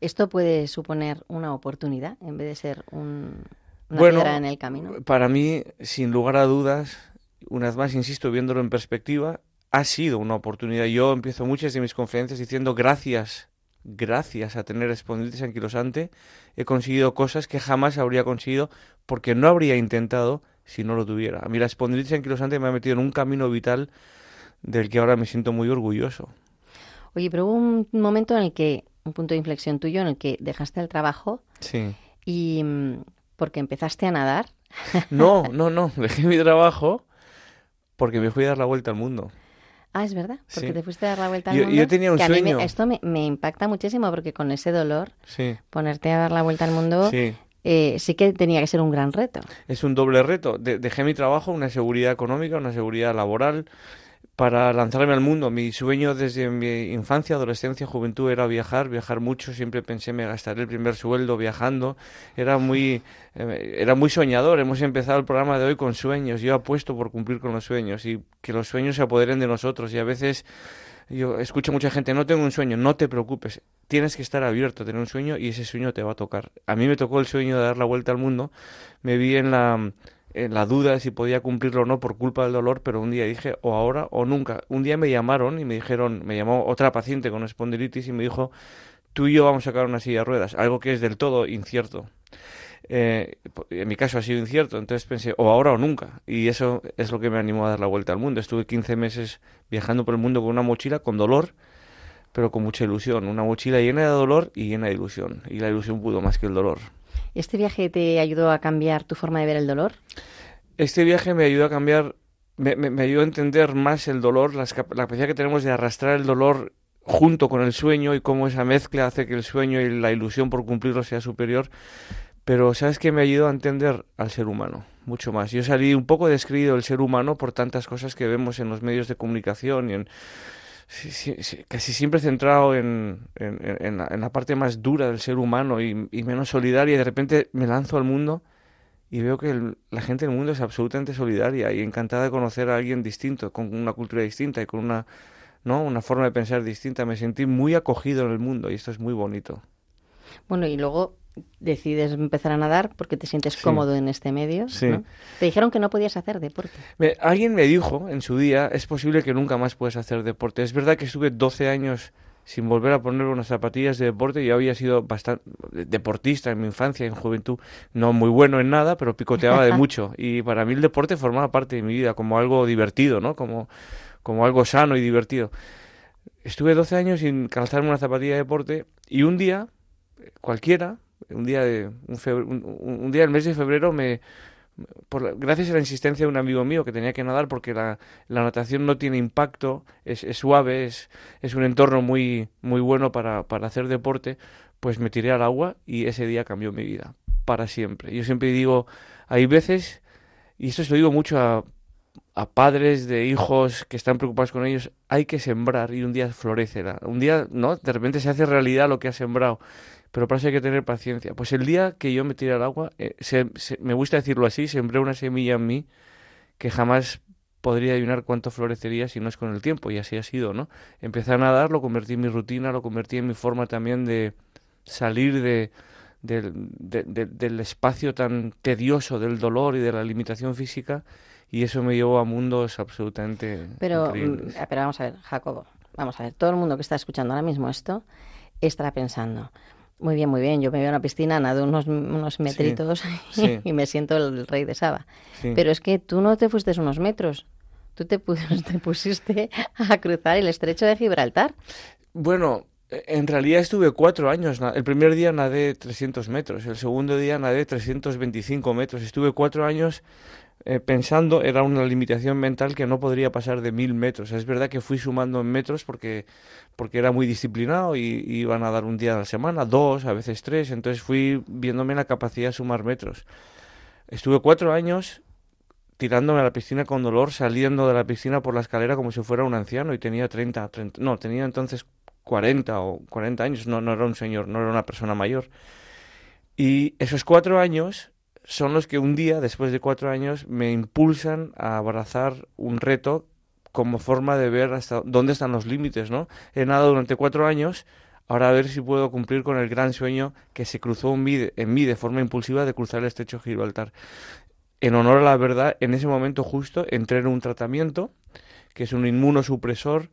Esto puede suponer una oportunidad en vez de ser un, una Bueno, piedra en el camino. Para mí, sin lugar a dudas, una vez más, insisto, viéndolo en perspectiva, ha sido una oportunidad. Yo empiezo muchas de mis conferencias diciendo gracias, gracias a tener espondilitis anquilosante, he conseguido cosas que jamás habría conseguido porque no habría intentado si no lo tuviera. A mí la espondilitis anquilosante me ha metido en un camino vital del que ahora me siento muy orgulloso. Oye, pero hubo un momento en el que, un punto de inflexión tuyo, en el que dejaste el trabajo Sí. y mm, porque empezaste a nadar. No, no, no, dejé mi trabajo porque me fui a dar la vuelta al mundo. Ah, es verdad, porque Sí. te fuiste a dar la vuelta al Yo- mundo. yo tenía un que a mí me- sueño. esto me, me impacta muchísimo porque con ese dolor, Sí. ponerte a dar la vuelta al mundo, Sí. eh, sí que tenía que ser un gran reto. Es un doble reto. De- dejé mi trabajo, una seguridad económica, una seguridad laboral, para lanzarme al mundo. Mi sueño desde mi infancia, adolescencia, juventud era viajar, viajar mucho. Siempre pensé me gastaré el primer sueldo viajando. Era muy, eh, era muy soñador. Hemos empezado el programa de hoy con sueños. Yo apuesto por cumplir con los sueños y que los sueños se apoderen de nosotros. Y a veces yo escucho mucha gente, no tengo un sueño, no te preocupes. Tienes que estar abierto a tener un sueño y ese sueño te va a tocar. A mí me tocó el sueño de dar la vuelta al mundo. Me vi en la en la duda de si podía cumplirlo o no por culpa del dolor, pero un día dije o ahora o nunca. Un día me llamaron y me dijeron, me llamó otra paciente con espondilitis y me dijo, tú y yo vamos a sacar una silla de ruedas, algo que es del todo incierto. Eh, en mi caso ha sido incierto, entonces pensé, o ahora o nunca. Y eso es lo que me animó a dar la vuelta al mundo. Estuve 15 meses viajando por el mundo con una mochila, con dolor, pero con mucha ilusión. Una mochila llena de dolor y llena de ilusión. Y la ilusión pudo más que el dolor. ¿Este viaje te ayudó a cambiar tu forma de ver el dolor? Este viaje me ayudó a cambiar, me, ayudó a entender más el dolor, cap- la capacidad que tenemos de arrastrar el dolor junto con el sueño y cómo esa mezcla hace que el sueño y la ilusión por cumplirlo sea superior. Pero ¿sabes qué me ayudó a entender al ser humano? Mucho más. Yo salí un poco descreído del ser humano por tantas cosas que vemos en los medios de comunicación y en, sí, sí, sí, casi siempre centrado en, en, en- la, en la parte más dura del ser humano y, y menos solidaria. Y de repente me lanzo al mundo y veo que la gente del mundo es absolutamente solidaria y encantada de conocer a alguien distinto, con una cultura distinta y con una, ¿no? una forma de pensar distinta. Me sentí muy acogido en el mundo y esto es muy bonito. Bueno, y luego decides empezar a nadar porque te sientes Sí. cómodo en este medio. Sí. ¿no? Te dijeron que no podías hacer deporte. Me- alguien me dijo en su día, es posible que nunca más puedas hacer deporte. Es verdad que estuve 12 años sin volver a poner unas zapatillas de deporte. Yo había sido bastante deportista en mi infancia, en juventud, no muy bueno en nada, pero picoteaba de mucho. Y para mí el deporte formaba parte de mi vida como algo divertido, ¿no? Como, como algo sano y divertido. Estuve 12 años sin calzarme una zapatilla de deporte y un día, cualquiera, un día de un, febre- un- día del mes de febrero me por gracias a la insistencia de un amigo mío que tenía que nadar porque la, la natación no tiene impacto, es, suave, es, es un entorno muy, muy bueno para, para hacer deporte, pues me tiré al agua y ese día cambió mi vida, para siempre. Yo siempre digo, hay veces, y esto se lo digo mucho a, a padres de hijos que están preocupados con ellos, hay que sembrar y un día florecerá. Un día, ¿no? De repente se hace realidad lo que has sembrado pero para eso hay que tener paciencia. Pues el día que yo me tiré al agua, eh, se- se- me gusta decirlo así, sembré una semilla en mí que jamás podría adivinar cuánto florecería si no es con el tiempo, y así ha sido, ¿no? Empecé a nadar, lo convertí en mi rutina, lo convertí en mi forma también de salir de, del- de- de- del espacio tan tedioso del dolor y de la limitación física, y eso me llevó a mundos absolutamente Pero, increíbles. mm, pero vamos a ver, Jacobo, vamos a ver, todo el mundo que está escuchando ahora mismo esto estará pensando, muy bien, muy bien, yo me veo en la piscina, nado unos, unos metritos sí. y me siento el rey de Saba. Sí. Pero es que tú no te fuiste unos metros, tú te, te pusiste a cruzar el estrecho de Gibraltar. Bueno, en realidad estuve cuatro años. El primer día nadé 300 metros, el segundo día nadé 325 metros. Estuve cuatro años eh, pensando, era una limitación mental que no podría pasar de mil metros. Es verdad que fui sumando en metros porque, porque era muy disciplinado y, y iba a nadar un día a la semana, dos, a veces tres. Entonces fui viéndome la capacidad de sumar metros. Estuve cuatro años tirándome a la piscina con dolor, saliendo de la piscina por la escalera como si fuera un anciano y tenía 30, 30 no, tenía entonces 40 o 40 años, no, no era un señor, no era una persona mayor. Y esos cuatro años son los que un día, después de cuatro años, me impulsan a abrazar un reto como forma de ver hasta dónde están los límites, ¿no? He nadado durante cuatro años Ahora a ver si puedo cumplir con el gran sueño que se cruzó en mí, de- en mí de forma impulsiva de cruzar el estrecho Gibraltar. En honor a la verdad, en ese momento justo entré en un tratamiento que es un inmunosupresor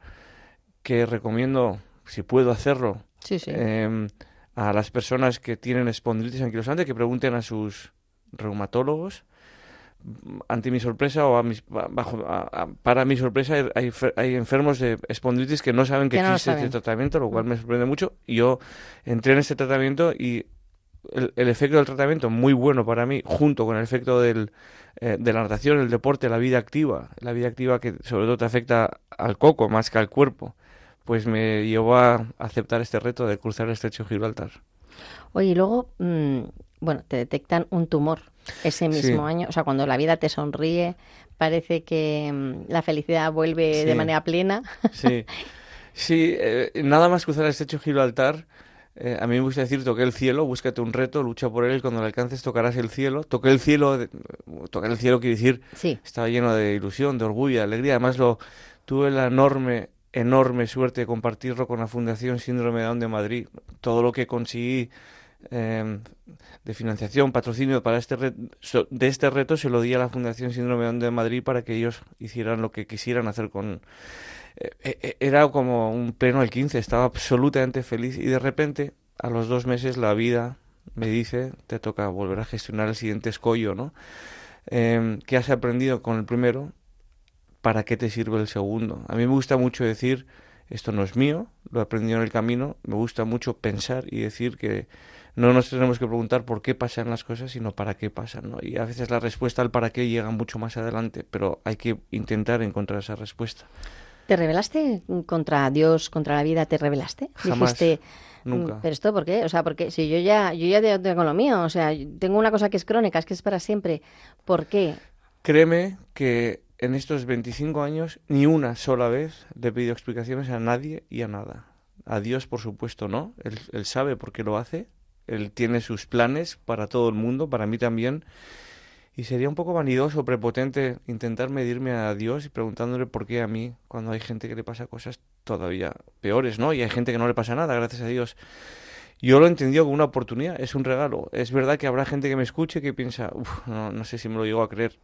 que recomiendo, si puedo hacerlo, Sí, sí. eh, a las personas que tienen espondilitis anquilosante que pregunten a sus reumatólogos. Ante mi sorpresa o a mis- ba- bajo, a- a- para mi sorpresa hay- hay, fer- hay enfermos de espondilitis que no saben que Que no existe saben. este tratamiento, lo cual me sorprende mucho. Yo entré en este tratamiento y el, el efecto del tratamiento muy bueno para mí, junto con el efecto del, eh, de la natación, el deporte, la vida activa, la vida activa que sobre todo te afecta al coco más que al cuerpo, pues me llevó a aceptar este reto de cruzar el estrecho Gibraltar. Oye, y luego, mm, bueno, te detectan un tumor ese Sí. mismo año. O sea, cuando la vida te sonríe, parece que mm, la felicidad vuelve de manera plena. Sí, sí eh, nada más cruzar el estrecho Gibraltar. eh, a mí me gusta decir, toqué el cielo, búscate un reto, lucha por él, y cuando lo alcances tocarás el cielo. Toqué el cielo, de- tocar el cielo quiere decir, Sí. estaba lleno de ilusión, de orgullo, de alegría. Además, lo, tuve la enorme, enorme suerte de compartirlo con la Fundación Síndrome de Down de Madrid. Todo lo que conseguí eh, de financiación, patrocinio para este de este reto se lo di a la Fundación Síndrome de Madrid para que ellos hicieran lo que quisieran hacer con, eh, eh, era como un pleno al 15, estaba absolutamente feliz y de repente, a los dos meses, la vida me dice, te toca volver a gestionar el siguiente escollo, ¿no? Em, ¿Qué has aprendido con el primero? ¿Para qué te sirve el segundo? A mí me gusta mucho decir, esto no es mío, lo he aprendido en el camino, me gusta mucho pensar y decir que no nos tenemos que preguntar por qué pasan las cosas, sino para qué pasan, ¿no? Y a veces la respuesta al para qué llega mucho más adelante, pero hay que intentar encontrar esa respuesta. ¿Te rebelaste contra Dios, contra la vida? ¿Te rebelaste? Jamás, Dijiste, nunca. "Mm, ¿pero esto por qué? O sea, porque si yo ya, yo ya te- tengo lo mío, o sea, tengo una cosa que es crónica, es que es para siempre. ¿Por qué? Créeme que en estos 25 años ni una sola vez le he pedido explicaciones a nadie y a nada. A Dios, por supuesto, no. Él, él sabe por qué lo hace. Él tiene sus planes para todo el mundo, para mí también. Y sería un poco vanidoso, prepotente, intentar medirme a Dios y preguntándole por qué a mí, cuando hay gente que le pasa cosas todavía peores, ¿no? Y hay gente que no le pasa nada, gracias a Dios. Yo lo he entendido como una oportunidad, es un regalo. Es verdad que habrá gente que me escuche que piensa, "Uf, no, no sé si me lo llego a creer.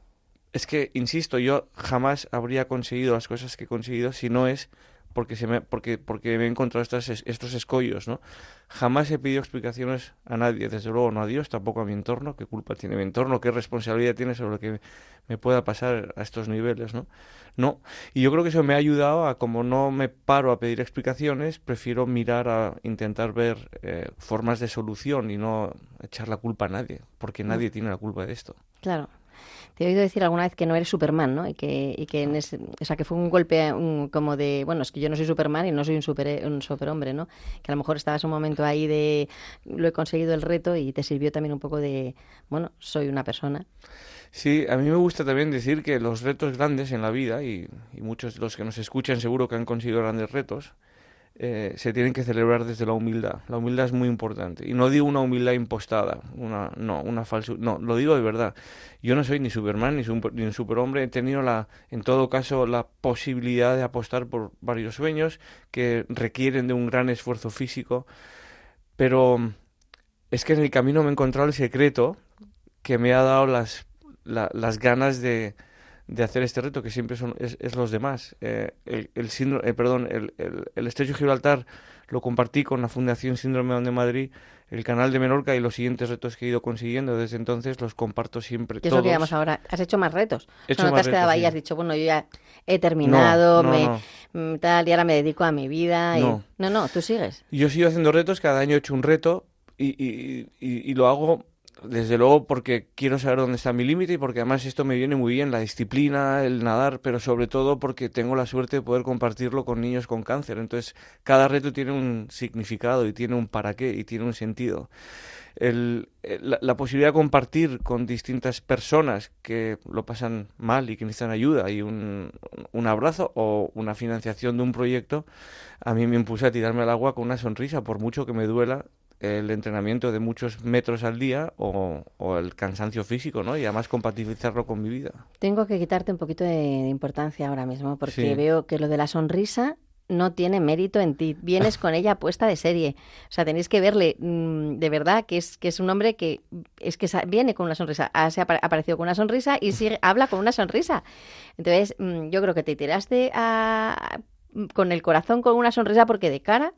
Es que, insisto, yo jamás habría conseguido las cosas que he conseguido si no es porque, se me, porque, porque me he encontrado estas, es- estos escollos, ¿no? Jamás he pedido explicaciones a nadie, desde luego no a Dios, tampoco a mi entorno, qué culpa tiene mi entorno, qué responsabilidad tiene sobre lo que me pueda pasar a estos niveles, ¿no? No, y yo creo que eso me ha ayudado a, como no me paro a pedir explicaciones, prefiero mirar a intentar ver eh, formas de solución y no echar la culpa a nadie, porque nadie tiene la culpa de esto. Claro. Te he oído decir alguna vez que no eres Superman, ¿no? Y que, y que en ese- o sea, que fue un golpe un- como de, bueno, es que yo no soy Superman y no soy un, super, un superhombre, ¿no? Que a lo mejor estabas un momento ahí de, lo he conseguido el reto y te sirvió también un poco de, bueno, soy una persona. Sí, a mí me gusta también decir que los retos grandes en la vida, y, y muchos de los que nos escuchan seguro que han conseguido grandes retos, eh, se tienen que celebrar desde la humildad. La humildad es muy importante. Y no digo una humildad impostada, una, no, una falsa, no, lo digo de verdad. Yo no soy ni Superman ni, un superhombre. He tenido la, en todo caso, la posibilidad de apostar por varios sueños que requieren de un gran esfuerzo físico. Pero es que en el camino me he encontrado el secreto que me ha dado las, la- las ganas de, de hacer este reto, que siempre son es, es los demás. Eh, el, el síndrome, eh, perdón, el, el, el Estrecho de Gibraltar lo compartí con la Fundación Síndrome de Madrid, el canal de Menorca y los siguientes retos que he ido consiguiendo desde entonces los comparto siempre ¿Qué es lo que llamamos ahora? ¿Has hecho más retos? He hecho no te has quedado ahí sí. has dicho, bueno, yo ya he terminado, no, me, no. mm, tal, y ahora me dedico a mi vida. y- No. no, no, tú sigues. Yo sigo haciendo retos, cada año he hecho un reto y, y- y- y lo hago desde luego porque quiero saber dónde está mi límite y porque además esto me viene muy bien, la disciplina, el nadar, pero sobre todo porque tengo la suerte de poder compartirlo con niños con cáncer. Entonces, cada reto tiene un significado y tiene un para qué y tiene un sentido. El- la, la posibilidad de compartir con distintas personas que lo pasan mal y que necesitan ayuda y un, un abrazo o una financiación de un proyecto, a mí me impulsa a tirarme al agua con una sonrisa, por mucho que me duela el entrenamiento de muchos metros al día o, o el cansancio físico, ¿no? Y además compatibilizarlo con mi vida. Tengo que quitarte un poquito de, importancia ahora mismo porque Sí. veo que lo de la sonrisa no tiene mérito en ti. Vienes con ella puesta de serie. O sea, tenéis que verle mm, de verdad que es, que es un hombre que es que viene con una sonrisa. Ha, se ha apa- aparecido con una sonrisa y sigue, habla con una sonrisa. Entonces, mm, yo creo que te tiraste a- con el corazón con una sonrisa porque de cara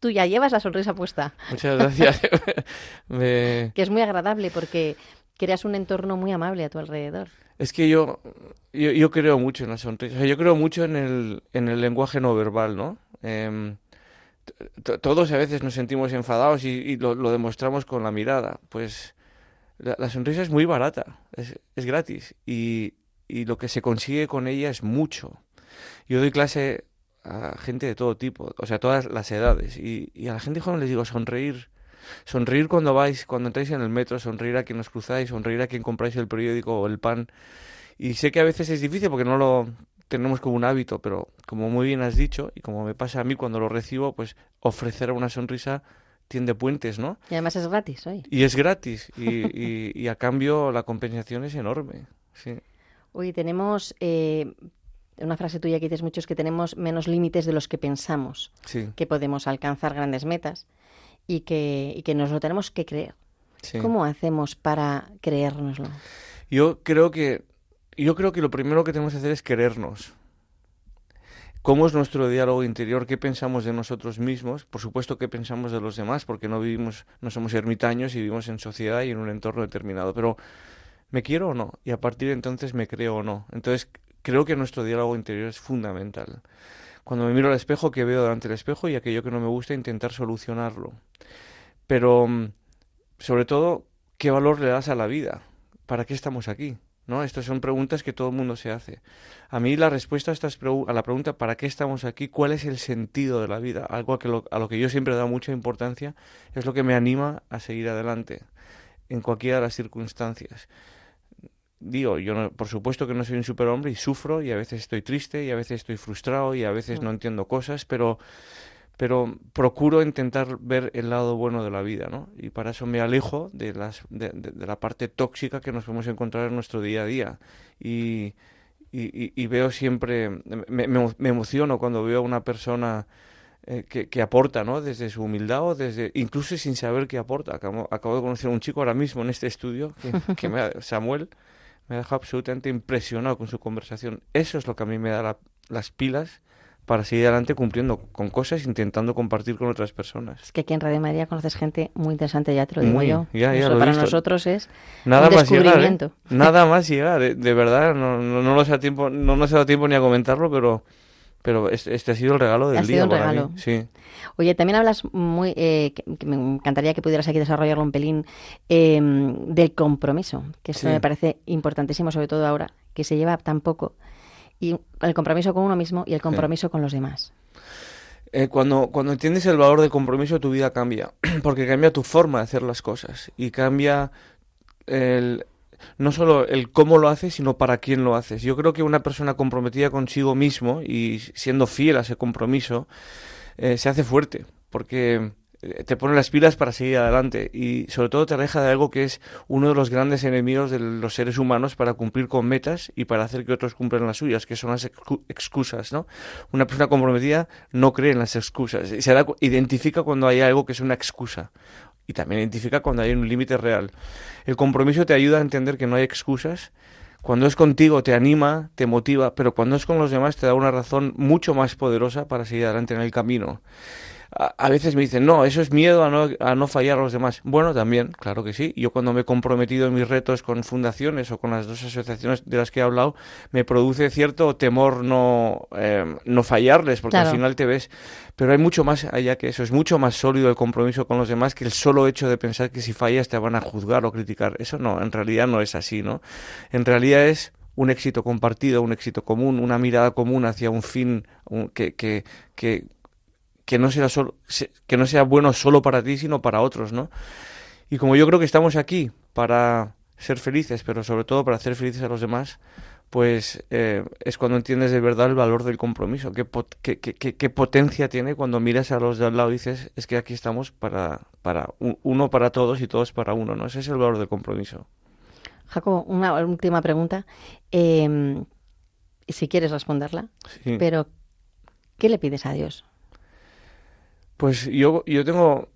tú ya llevas la sonrisa puesta. Muchas gracias. Me- Que es muy agradable porque creas un entorno muy amable a tu alrededor. Es que yo, yo, yo creo mucho en la sonrisa. O sea, yo creo mucho en el, en el lenguaje no verbal, ¿no? Em, todos a veces nos sentimos enfadados y, y lo, lo demostramos con la mirada. Pues la, la sonrisa es muy barata, es, es gratis. Y, y lo que se consigue con ella es mucho. Yo doy clase a gente de todo tipo, o sea, todas las edades. Y, y a la gente joven les digo, sonreír. Sonreír cuando vais, cuando entráis en el metro, sonreír a quien os cruzáis, sonreír a quien compráis el periódico o el pan. Y sé que a veces es difícil porque no lo tenemos como un hábito, pero como muy bien has dicho, y como me pasa a mí cuando lo recibo, pues ofrecer una sonrisa tiende puentes, ¿no? Y además es gratis hoy. Y es gratis, y, y- y a cambio la compensación es enorme. Sí. Hoy tenemos eh, una frase tuya que dices mucho es que tenemos menos límites de los que pensamos, Sí. que podemos alcanzar grandes metas y que, y que nos lo tenemos que creer. Sí. ¿Cómo hacemos para creérnoslo? Yo creo que yo creo que lo primero que tenemos que hacer es querernos. ¿Cómo es nuestro diálogo interior? ¿Qué pensamos de nosotros mismos? Por supuesto, ¿qué pensamos de los demás? Porque no vivimos, no somos ermitaños y vivimos en sociedad y en un entorno determinado. Pero, ¿me quiero o no? Y a partir de entonces, ¿me creo o no? Entonces, creo que nuestro diálogo interior es fundamental. Cuando me miro al espejo, ¿qué veo delante del espejo? Y aquello que no me gusta, intentar solucionarlo. Pero, mm, sobre todo, ¿qué valor le das a la vida? ¿Para qué estamos aquí? ¿No? Estas son preguntas que todo el mundo se hace. A mí la respuesta a, estas a la pregunta ¿para qué estamos aquí? ¿Cuál es el sentido de la vida? Algo a, que lo, a lo que yo siempre he dado mucha importancia es lo que me anima a seguir adelante en cualquiera de las circunstancias. Digo, yo no- por supuesto que no soy un superhombre y sufro y a veces estoy triste y a veces estoy frustrado y a veces no entiendo cosas, pero pero procuro intentar ver el lado bueno de la vida, ¿no? Y para eso me alejo de, las, de, de- de la parte tóxica que nos podemos encontrar en nuestro día a día. Y, y, y- veo siempre, me, me- me emociono cuando veo a una persona eh, que, que aporta, ¿no? Desde su humildad o desde, incluso sin saber qué aporta. Acabo, acabo de conocer a un chico ahora mismo en este estudio, que, que me ha- Samuel, me dejado absolutamente impresionado con su conversación. Eso es lo que a mí me da la- las pilas para seguir adelante cumpliendo con cosas, intentando compartir con otras personas. Es que aquí en Radio María conoces gente muy interesante, ya te lo digo Muy, yo. ya, ya Eso lo para visto. nosotros es Nada un más llegar, ¿eh? descubrimiento. Nada más llegar, ¿eh? de verdad, no, no, no nos ha tiempo, no nos ha dado tiempo ni a comentarlo, pero, pero este, este ha sido el regalo del Ha día sido un para regalo. mí. Sí. Oye, también hablas muy, eh, que, que me encantaría que pudieras aquí desarrollarlo un pelín, eh, del compromiso, que esto Sí. me parece importantísimo, sobre todo ahora, que se lleva tan poco, y el compromiso con uno mismo y el compromiso con los demás. Eh, cuando, cuando entiendes el valor del compromiso, tu vida cambia, porque cambia tu forma de hacer las cosas y cambia el, no solo el cómo lo haces, sino para quién lo haces. Yo creo que una persona comprometida consigo mismo y siendo fiel a ese compromiso, eh, se hace fuerte, porque eh, te pone las pilas para seguir adelante y sobre todo te aleja de algo que es uno de los grandes enemigos de los seres humanos para cumplir con metas y para hacer que otros cumplan las suyas, que son las excu- excusas, ¿no? Una persona comprometida no cree en las excusas, se da identifica cuando hay algo que es una excusa y también identifica cuando hay un límite real. El compromiso te ayuda a entender que no hay excusas. Cuando es contigo te anima, te motiva, pero cuando es con los demás te da una razón mucho más poderosa para seguir adelante en el camino. A, a veces me dicen, no, eso es miedo a no, a no fallar a los demás. Bueno, también, claro que sí. Yo cuando me he comprometido en mis retos con fundaciones o con las dos asociaciones de las que he hablado, me produce cierto temor no, eh, no fallarles, porque Claro. al final te ves. Pero hay mucho más allá que eso. Es mucho más sólido el compromiso con los demás que el solo hecho de pensar que si fallas te van a juzgar o criticar. Eso no, en realidad no es así, ¿no? En realidad es un éxito compartido, un éxito común, una mirada común hacia un fin que, que, que no sea solo, que no sea bueno solo para ti, sino para otros, ¿no? Y como yo creo que estamos aquí para ser felices, pero sobre todo para hacer felices a los demás, pues eh, es cuando entiendes de verdad el valor del compromiso, qué, pot- qué, qué- qué- qué potencia tiene cuando miras a los de al lado y dices, es que aquí estamos para, para un- uno para todos y todos para uno, ¿no? Ese es el valor del compromiso. Jacobo, una última pregunta, eh, si quieres responderla, Sí. pero ¿Qué le pides a Dios? Pues yo, yo tengo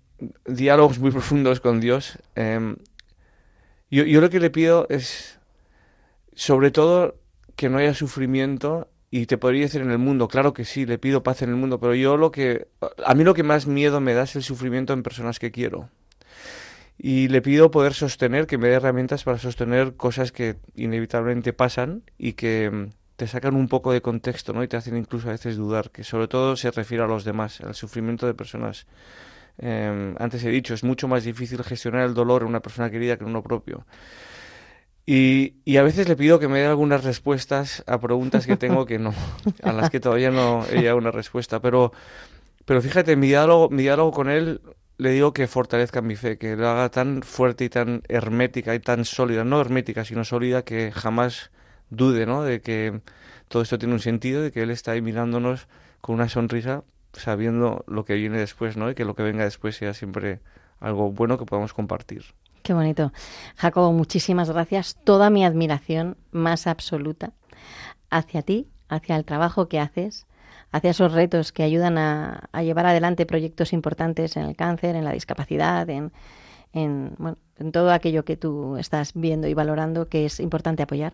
diálogos muy profundos con Dios. Em, yo, yo lo que le pido es, sobre todo, que no haya sufrimiento y te podría decir en el mundo, claro que sí, le pido paz en el mundo, pero yo lo que, a mí lo que más miedo me da es el sufrimiento en personas que quiero. Y le pido poder sostener, que me dé herramientas para sostener cosas que inevitablemente pasan y que mm, te sacan un poco de contexto, ¿no? Y te hacen incluso a veces dudar, que sobre todo se refiere a los demás, al sufrimiento de personas. Em, antes he dicho, es mucho más difícil gestionar el dolor en una persona querida que en uno propio. Y, y, a veces le pido que me dé algunas respuestas a preguntas que tengo que no, a las que todavía no he llegado una respuesta. Pero, pero fíjate, mi diálogo, mi diálogo con él le digo que fortalezca mi fe, que la haga tan fuerte y tan hermética y tan sólida, no hermética, sino sólida, que jamás dude, ¿no? De que todo esto tiene un sentido, de que él está ahí mirándonos con una sonrisa, sabiendo lo que viene después, ¿no? Y que lo que venga después sea siempre algo bueno que podamos compartir. Qué bonito. Jacobo, muchísimas gracias. Toda mi admiración más absoluta hacia ti, hacia el trabajo que haces, hacia esos retos que ayudan a, llevar adelante proyectos importantes en el cáncer, en la discapacidad, en, en, bueno, en todo aquello que tú estás viendo y valorando que es importante apoyar.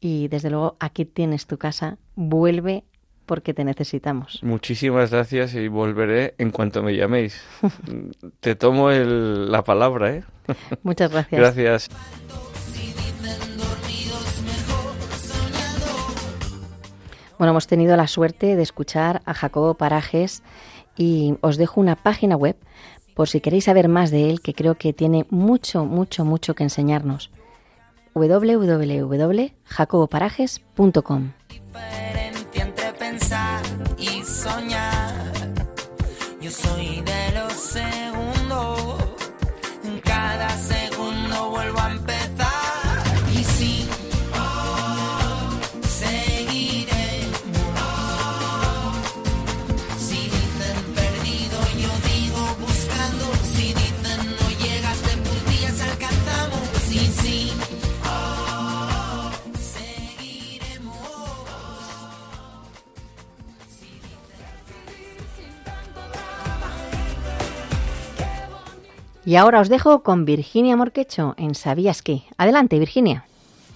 Y desde luego aquí tienes tu casa. Vuelve porque te necesitamos. Muchísimas gracias y volveré en cuanto me llaméis. te tomo el, la palabra, ¿eh? Muchas gracias. Gracias. Bueno, hemos tenido la suerte de escuchar a Jacobo Parajes y os dejo una página web por si queréis saber más de él, que creo que tiene mucho, mucho, mucho que enseñarnos. www.jacoboparajes.com Y ahora os dejo con Virginia Morquecho en ¿Sabías qué? Adelante, Virginia.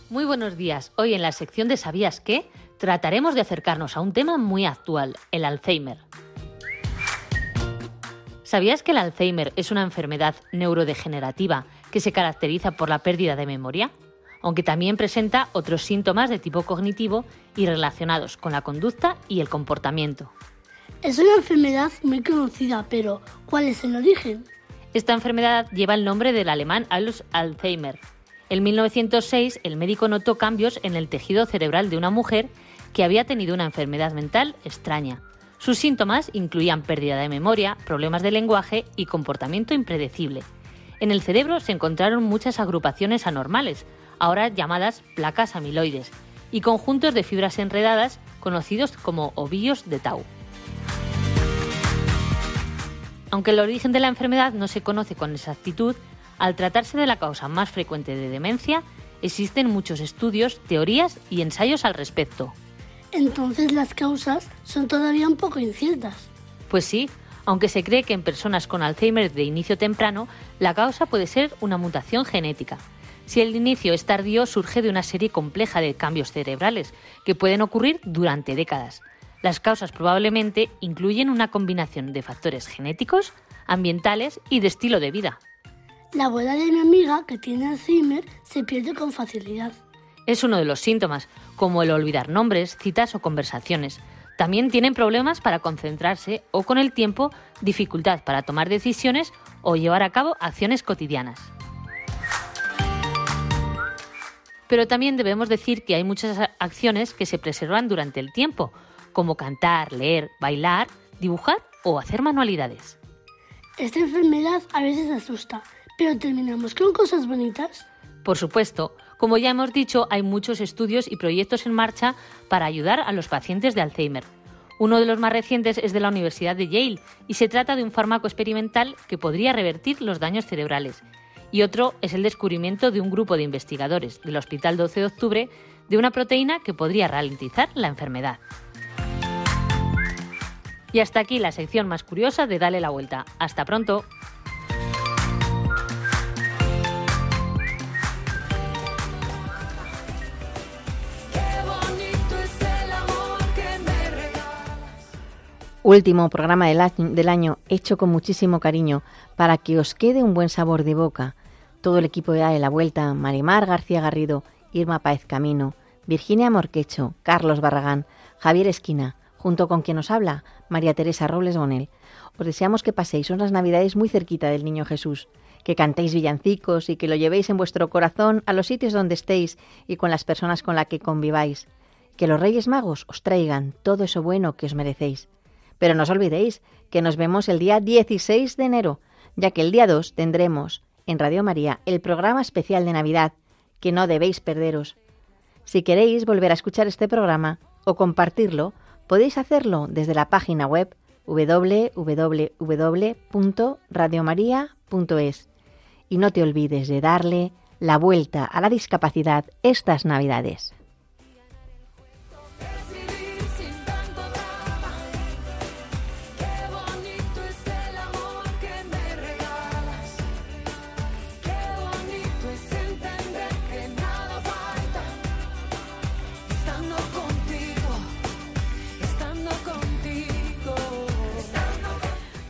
Muy buenos días. Hoy en la sección de ¿Sabías qué? trataremos de acercarnos a un tema muy actual, el Alzheimer. ¿Sabías que el Alzheimer es una enfermedad neurodegenerativa que se caracteriza por la pérdida de memoria? Aunque también presenta otros síntomas de tipo cognitivo y relacionados con la conducta y el comportamiento. Es una enfermedad muy conocida, pero ¿cuál es el origen? Esta enfermedad lleva el nombre del alemán Alois Alzheimer. En 1906, el médico notó cambios en el tejido cerebral de una mujer que había tenido una enfermedad mental extraña. Sus síntomas incluían pérdida de memoria, problemas de lenguaje y comportamiento impredecible. En el cerebro se encontraron muchas agrupaciones anormales, ahora llamadas placas amiloides, y conjuntos de fibras enredadas conocidos como ovillos de Tau. Aunque el origen de la enfermedad no se conoce con exactitud, al tratarse de la causa más frecuente de demencia, existen muchos estudios, teorías y ensayos al respecto. Entonces las causas son todavía un poco inciertas. Pues sí, aunque se cree que en personas con Alzheimer de inicio temprano, la causa puede ser una mutación genética. Si el inicio es tardío, surge de una serie compleja de cambios cerebrales que pueden ocurrir durante décadas. Las causas probablemente incluyen una combinación de factores genéticos, ambientales y de estilo de vida. La abuela de mi amiga, que tiene Alzheimer, se pierde con facilidad. Es uno de los síntomas, como el olvidar nombres, citas o conversaciones. También tienen problemas para concentrarse o con el tiempo dificultad para tomar decisiones o llevar a cabo acciones cotidianas. Pero también debemos decir que hay muchas acciones que se preservan durante el tiempo, como cantar, leer, bailar, dibujar o hacer manualidades. Esta enfermedad a veces asusta, pero terminamos con cosas bonitas. Por supuesto, como ya hemos dicho, hay muchos estudios y proyectos en marcha para ayudar a los pacientes de Alzheimer. Uno de los más recientes es de la Universidad de Yale y se trata de un fármaco experimental que podría revertir los daños cerebrales. Y otro es el descubrimiento de un grupo de investigadores del Hospital 12 de Octubre de una proteína que podría ralentizar la enfermedad. Y hasta aquí la sección más curiosa de Dale la Vuelta. Hasta pronto. Último programa del año, hecho con muchísimo cariño, para que os quede un buen sabor de boca. Todo el equipo de Dale la Vuelta, Marimar García Garrido, Irma Paez Camino, Virginia Morquecho, Carlos Barragán, Javier Esquina, junto con quien os habla, María Teresa Robles Bonel. Os deseamos que paséis unas navidades muy cerquita del Niño Jesús, que cantéis villancicos y que lo llevéis en vuestro corazón a los sitios donde estéis y con las personas con las que conviváis. Que los Reyes Magos os traigan todo eso bueno que os merecéis. Pero no os olvidéis que nos vemos el día 16 de enero, ya que el día 2 tendremos en Radio María el programa especial de Navidad, que no debéis perderos. Si queréis volver a escuchar este programa o compartirlo, podéis hacerlo desde la página web www.radiomaria.es. Y no te olvides de darle la vuelta a la discapacidad estas Navidades.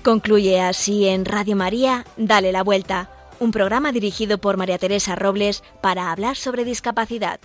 Concluye así en Radio María, Dale la Vuelta, un programa dirigido por María Teresa Robles para hablar sobre discapacidad.